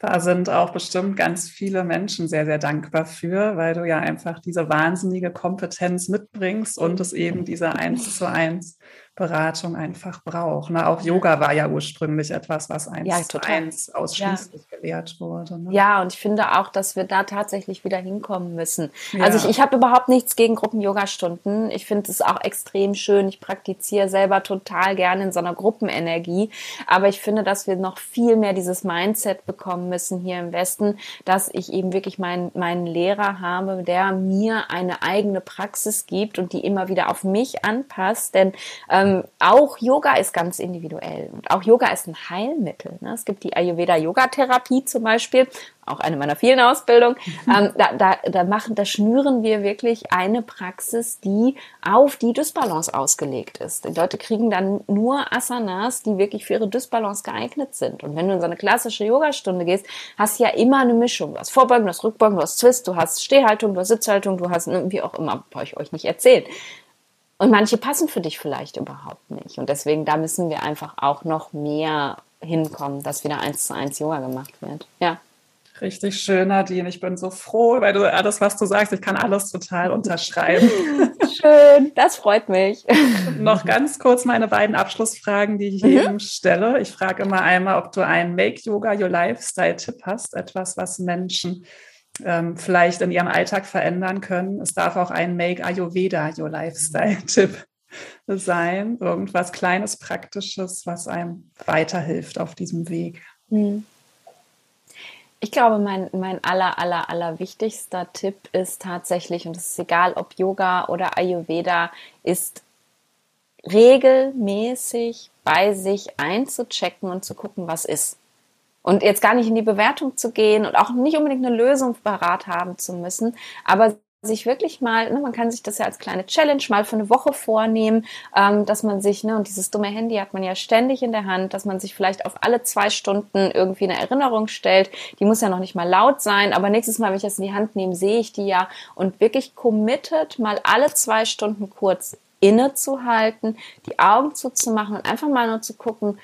Da sind auch bestimmt ganz viele Menschen sehr, sehr dankbar für, weil du ja einfach diese wahnsinnige Kompetenz mitbringst und es eben diese eins zu eins Beratung einfach braucht. Ne? Auch Yoga war ja ursprünglich etwas, was eins ja, zu eins ausschließlich ja. gelehrt wurde. Ne? Ja, und ich finde auch, dass wir da tatsächlich wieder hinkommen müssen. Ja. Also ich, ich habe überhaupt nichts gegen Gruppen-Yoga-Stunden. Ich finde es auch extrem schön. Ich praktiziere selber total gerne in so einer Gruppenenergie. Aber ich finde, dass wir noch viel mehr dieses Mindset bekommen müssen hier im Westen, dass ich eben wirklich meinen, meinen Lehrer habe, der mir eine eigene Praxis gibt und die immer wieder auf mich anpasst. Denn ähm, ähm, auch Yoga ist ganz individuell und auch Yoga ist ein Heilmittel. Ne? Es gibt die Ayurveda-Yoga-Therapie zum Beispiel, auch eine meiner vielen Ausbildungen. Ähm, da, da, da machen, da schnüren wir wirklich eine Praxis, die auf die Dysbalance ausgelegt ist. Die Leute kriegen dann nur Asanas, die wirklich für ihre Dysbalance geeignet sind. Und wenn du in so eine klassische Yogastunde gehst, hast du ja immer eine Mischung. Du hast Vorbeugen, du hast Rückbeugen, du hast Twist, du hast Stehhaltung, du hast Sitzhaltung, du hast, ne, wie auch immer, brauche ich euch nicht erzählen. Und manche passen für dich vielleicht überhaupt nicht. Und deswegen, da müssen wir einfach auch noch mehr hinkommen, dass wieder eins zu eins Yoga gemacht wird. Ja. Richtig schön, Nadine. Ich bin so froh, weil du alles, was du sagst, ich kann alles total unterschreiben. Schön, das freut mich. Noch ganz kurz meine beiden Abschlussfragen, die ich mhm. jedem stelle. Ich frage immer einmal, ob du einen Make Yoga Your Lifestyle Tipp hast, etwas, was Menschen ähm, vielleicht in ihrem Alltag verändern können. Es darf auch ein Make Ayurveda Your Lifestyle-Tipp sein. Irgendwas Kleines, Praktisches, was einem weiterhilft auf diesem Weg. Hm. Ich glaube, mein, mein aller, aller, aller wichtigster Tipp ist tatsächlich, und es ist egal, ob Yoga oder Ayurveda, ist regelmäßig bei sich einzuchecken und zu gucken, was ist. Und jetzt gar nicht in die Bewertung zu gehen und auch nicht unbedingt eine Lösung parat haben zu müssen, aber sich wirklich mal, ne, man kann sich das ja als kleine Challenge mal für eine Woche vornehmen, ähm, dass man sich, ne, und dieses dumme Handy hat man ja ständig in der Hand, dass man sich vielleicht auf alle zwei Stunden irgendwie eine Erinnerung stellt. Die muss ja noch nicht mal laut sein, aber nächstes Mal, wenn ich das in die Hand nehme, sehe ich die ja und wirklich committed, mal alle zwei Stunden kurz innezuhalten, die Augen zuzumachen und einfach mal nur zu gucken,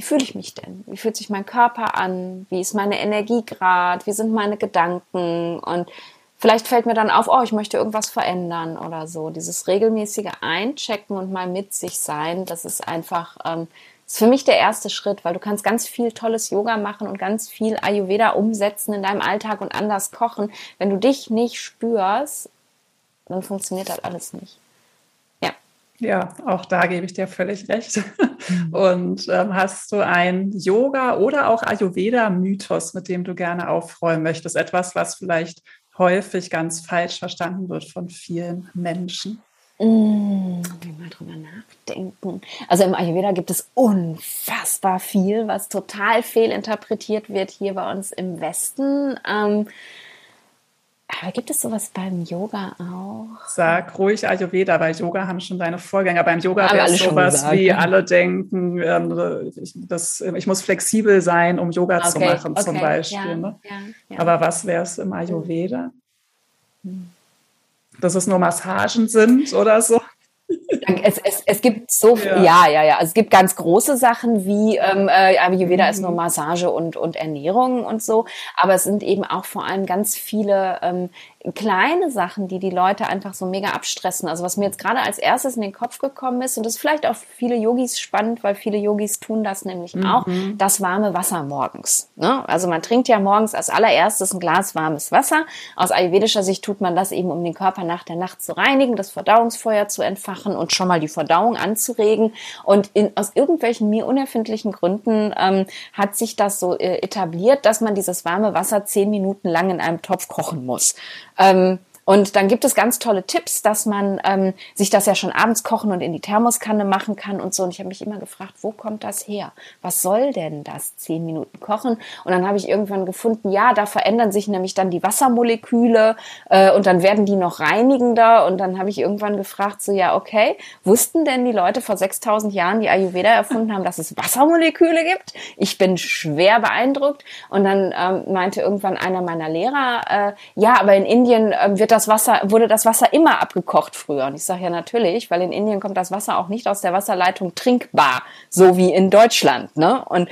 wie fühle ich mich denn? Wie fühlt sich mein Körper an? Wie ist meine Energiegrad? Wie sind meine Gedanken? Und Vielleicht fällt mir dann auf, oh, ich möchte irgendwas verändern oder so. Dieses regelmäßige Einchecken und mal mit sich sein, das ist einfach, ähm, ist für mich der erste Schritt, weil du kannst ganz viel tolles Yoga machen und ganz viel Ayurveda umsetzen in deinem Alltag und anders kochen. Wenn du dich nicht spürst, dann funktioniert das alles nicht. Ja. Auch da gebe ich dir völlig recht. Mhm. Und ähm, hast du ein Yoga oder auch Ayurveda-Mythos, mit dem du gerne aufräumen möchtest? Etwas, was vielleicht häufig ganz falsch verstanden wird von vielen Menschen? Mmh, mal drüber nachdenken. Also im Ayurveda gibt es unfassbar viel, was total fehlinterpretiert wird hier bei uns im Westen. Ähm, aber gibt es sowas beim Yoga auch? Sag ruhig Ayurveda, weil Yoga haben schon deine Vorgänger. Beim Yoga wäre es sowas wie alle denken, ähm, ich, das, ich muss flexibel sein, um Yoga okay, zu machen okay, zum Beispiel. Ja, ne? ja, ja. Aber was wäre es im Ayurveda? Hm. Dass es nur Massagen sind oder so? Es, es, gibt so ja. ja, ja, ja. Also es gibt ganz große Sachen wie ähm, äh, Ayurveda mhm. ist nur Massage und, und Ernährung und so. Aber es sind eben auch vor allem ganz viele ähm, kleine Sachen, die die Leute einfach so mega abstressen. Also was mir jetzt gerade als erstes in den Kopf gekommen ist, und das ist vielleicht auch für viele Yogis spannend, weil viele Yogis tun das nämlich mhm. auch, das warme Wasser morgens. Ne? Also man trinkt ja morgens als allererstes ein Glas warmes Wasser. Aus ayurvedischer Sicht tut man das eben, um den Körper nach der Nacht zu reinigen, das Verdauungsfeuer zu entfachen und schon mal die Verdauung anzuregen. Und in, aus irgendwelchen mir unerfindlichen Gründen ähm, hat sich das so äh, etabliert, dass man dieses warme Wasser zehn Minuten lang in einem Topf kochen muss. Ähm, und dann gibt es ganz tolle Tipps, dass man ähm, sich das ja schon abends kochen und in die Thermoskanne machen kann und so. Und ich habe mich immer gefragt, wo kommt das her? Was soll denn das? Zehn Minuten kochen. Und dann habe ich irgendwann gefunden, ja, da verändern sich nämlich dann die Wassermoleküle äh, und dann werden die noch reinigender. Und dann habe ich irgendwann gefragt, so ja, okay, wussten denn die Leute vor 6000 Jahren, die Ayurveda erfunden haben, dass es Wassermoleküle gibt? Ich bin schwer beeindruckt. Und dann ähm, meinte irgendwann einer meiner Lehrer, äh, ja, aber in Indien äh, wird das das Wasser, wurde das Wasser immer abgekocht früher. Und ich sage ja natürlich, weil in Indien kommt das Wasser auch nicht aus der Wasserleitung trinkbar, so wie in Deutschland. Ne? Und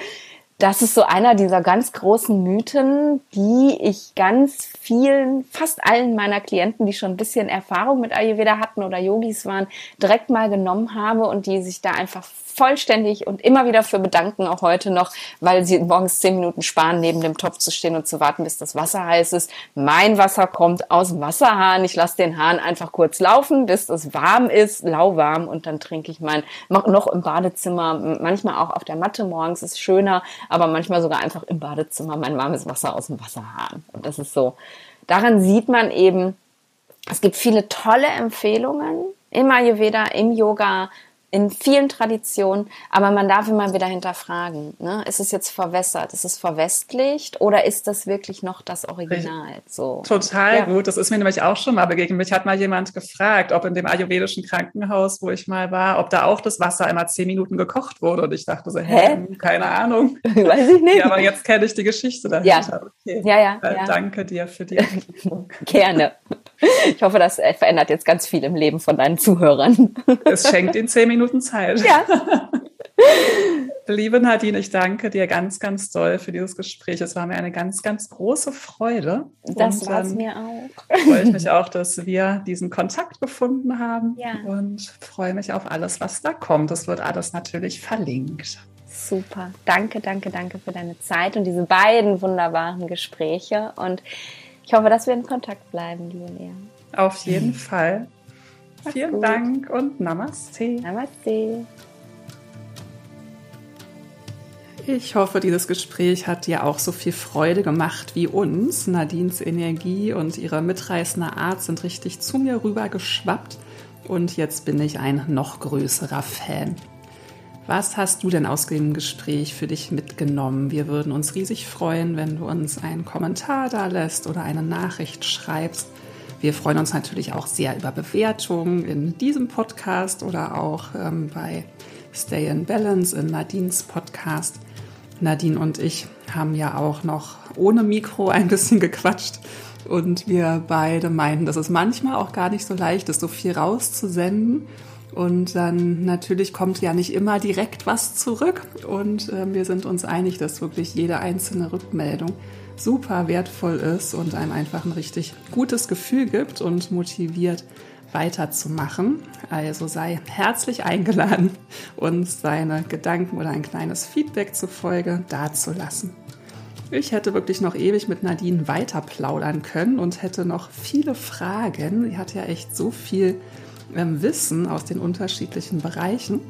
das ist so einer dieser ganz großen Mythen, die ich ganz vielen, fast allen meiner Klienten, die schon ein bisschen Erfahrung mit Ayurveda hatten oder Yogis waren, direkt mal genommen habe und die sich da einfach vollständig und immer wieder für bedanken, auch heute noch, weil sie morgens zehn Minuten sparen, neben dem Topf zu stehen und zu warten, bis das Wasser heiß ist. Mein Wasser kommt aus dem Wasserhahn. Ich lasse den Hahn einfach kurz laufen, bis es warm ist, lauwarm und dann trinke ich mein, noch im Badezimmer, manchmal auch auf der Matte morgens ist schöner, aber manchmal sogar einfach im Badezimmer mein warmes Wasser aus dem Wasserhahn. Und das ist so. Daran sieht man eben, es gibt viele tolle Empfehlungen im Ayurveda, im Yoga, in vielen Traditionen, aber man darf immer wieder hinterfragen, ne? ist es jetzt verwässert, ist es verwestlicht oder ist das wirklich noch das Original? So. Total ja. gut, das ist mir nämlich auch schon mal begegnet. Mich hat mal jemand gefragt, ob in dem ayurvedischen Krankenhaus, wo ich mal war, ob da auch das Wasser immer zehn Minuten gekocht wurde und ich dachte so, hä, hä? keine Ahnung. Weiß ich nicht. Ja, aber jetzt kenne ich die Geschichte dahinter. Ja, okay. ja, ja, äh, ja. Danke dir für die Gerne. Ich hoffe, das verändert jetzt ganz viel im Leben von deinen Zuhörern. Es schenkt ihnen zehn Minuten Zeit. Ja. Liebe Nadine, ich danke dir ganz, ganz doll für dieses Gespräch. Es war mir eine ganz, ganz große Freude. Das war es mir auch. Freue ich mich auch, dass wir diesen Kontakt gefunden haben ja. und freue mich auf alles, was da kommt. Es wird alles natürlich verlinkt. Super. Danke, danke, danke für deine Zeit und diese beiden wunderbaren Gespräche. Und ich hoffe, dass wir in Kontakt bleiben, liebe Lea. Auf jeden Fall. Mach's Vielen gut. Dank und Namaste. Namaste. Ich hoffe, dieses Gespräch hat dir auch so viel Freude gemacht wie uns. Nadines Energie und ihre mitreißende Art sind richtig zu mir rüber geschwappt und jetzt bin ich ein noch größerer Fan. Was hast du denn aus dem Gespräch für dich mitgenommen? Wir würden uns riesig freuen, wenn du uns einen Kommentar da lässt oder eine Nachricht schreibst. Wir freuen uns natürlich auch sehr über Bewertungen in diesem Podcast oder auch ähm, bei Stay in Balance in Nadines Podcast. Nadine und ich haben ja auch noch ohne Mikro ein bisschen gequatscht und wir beide meinten, dass es manchmal auch gar nicht so leicht ist, so viel rauszusenden. Und dann natürlich kommt ja nicht immer direkt was zurück. Und äh, wir sind uns einig, dass wirklich jede einzelne Rückmeldung super wertvoll ist und einem einfach ein richtig gutes Gefühl gibt und motiviert weiterzumachen. Also sei herzlich eingeladen, uns deine Gedanken oder ein kleines Feedback zur Folge dazulassen. Ich hätte wirklich noch ewig mit Nadine weiter plaudern können und hätte noch viele Fragen. Sie hat ja echt so viel Wissen aus den unterschiedlichen Bereichen.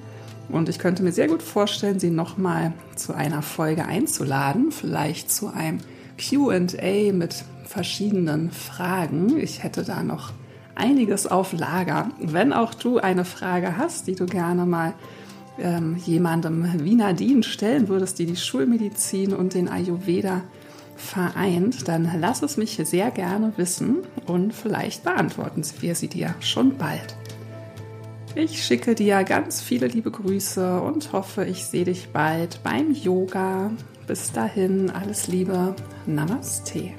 Und ich könnte mir sehr gut vorstellen, sie nochmal zu einer Folge einzuladen, vielleicht zu einem QA mit verschiedenen Fragen. Ich hätte da noch einiges auf Lager. Wenn auch du eine Frage hast, die du gerne mal ähm, jemandem wie Nadine stellen würdest, die die Schulmedizin und den Ayurveda vereint, dann lass es mich sehr gerne wissen und vielleicht beantworten wir sie dir schon bald. Ich schicke dir ganz viele liebe Grüße und hoffe, ich sehe dich bald beim Yoga. Bis dahin, alles Liebe, Namaste.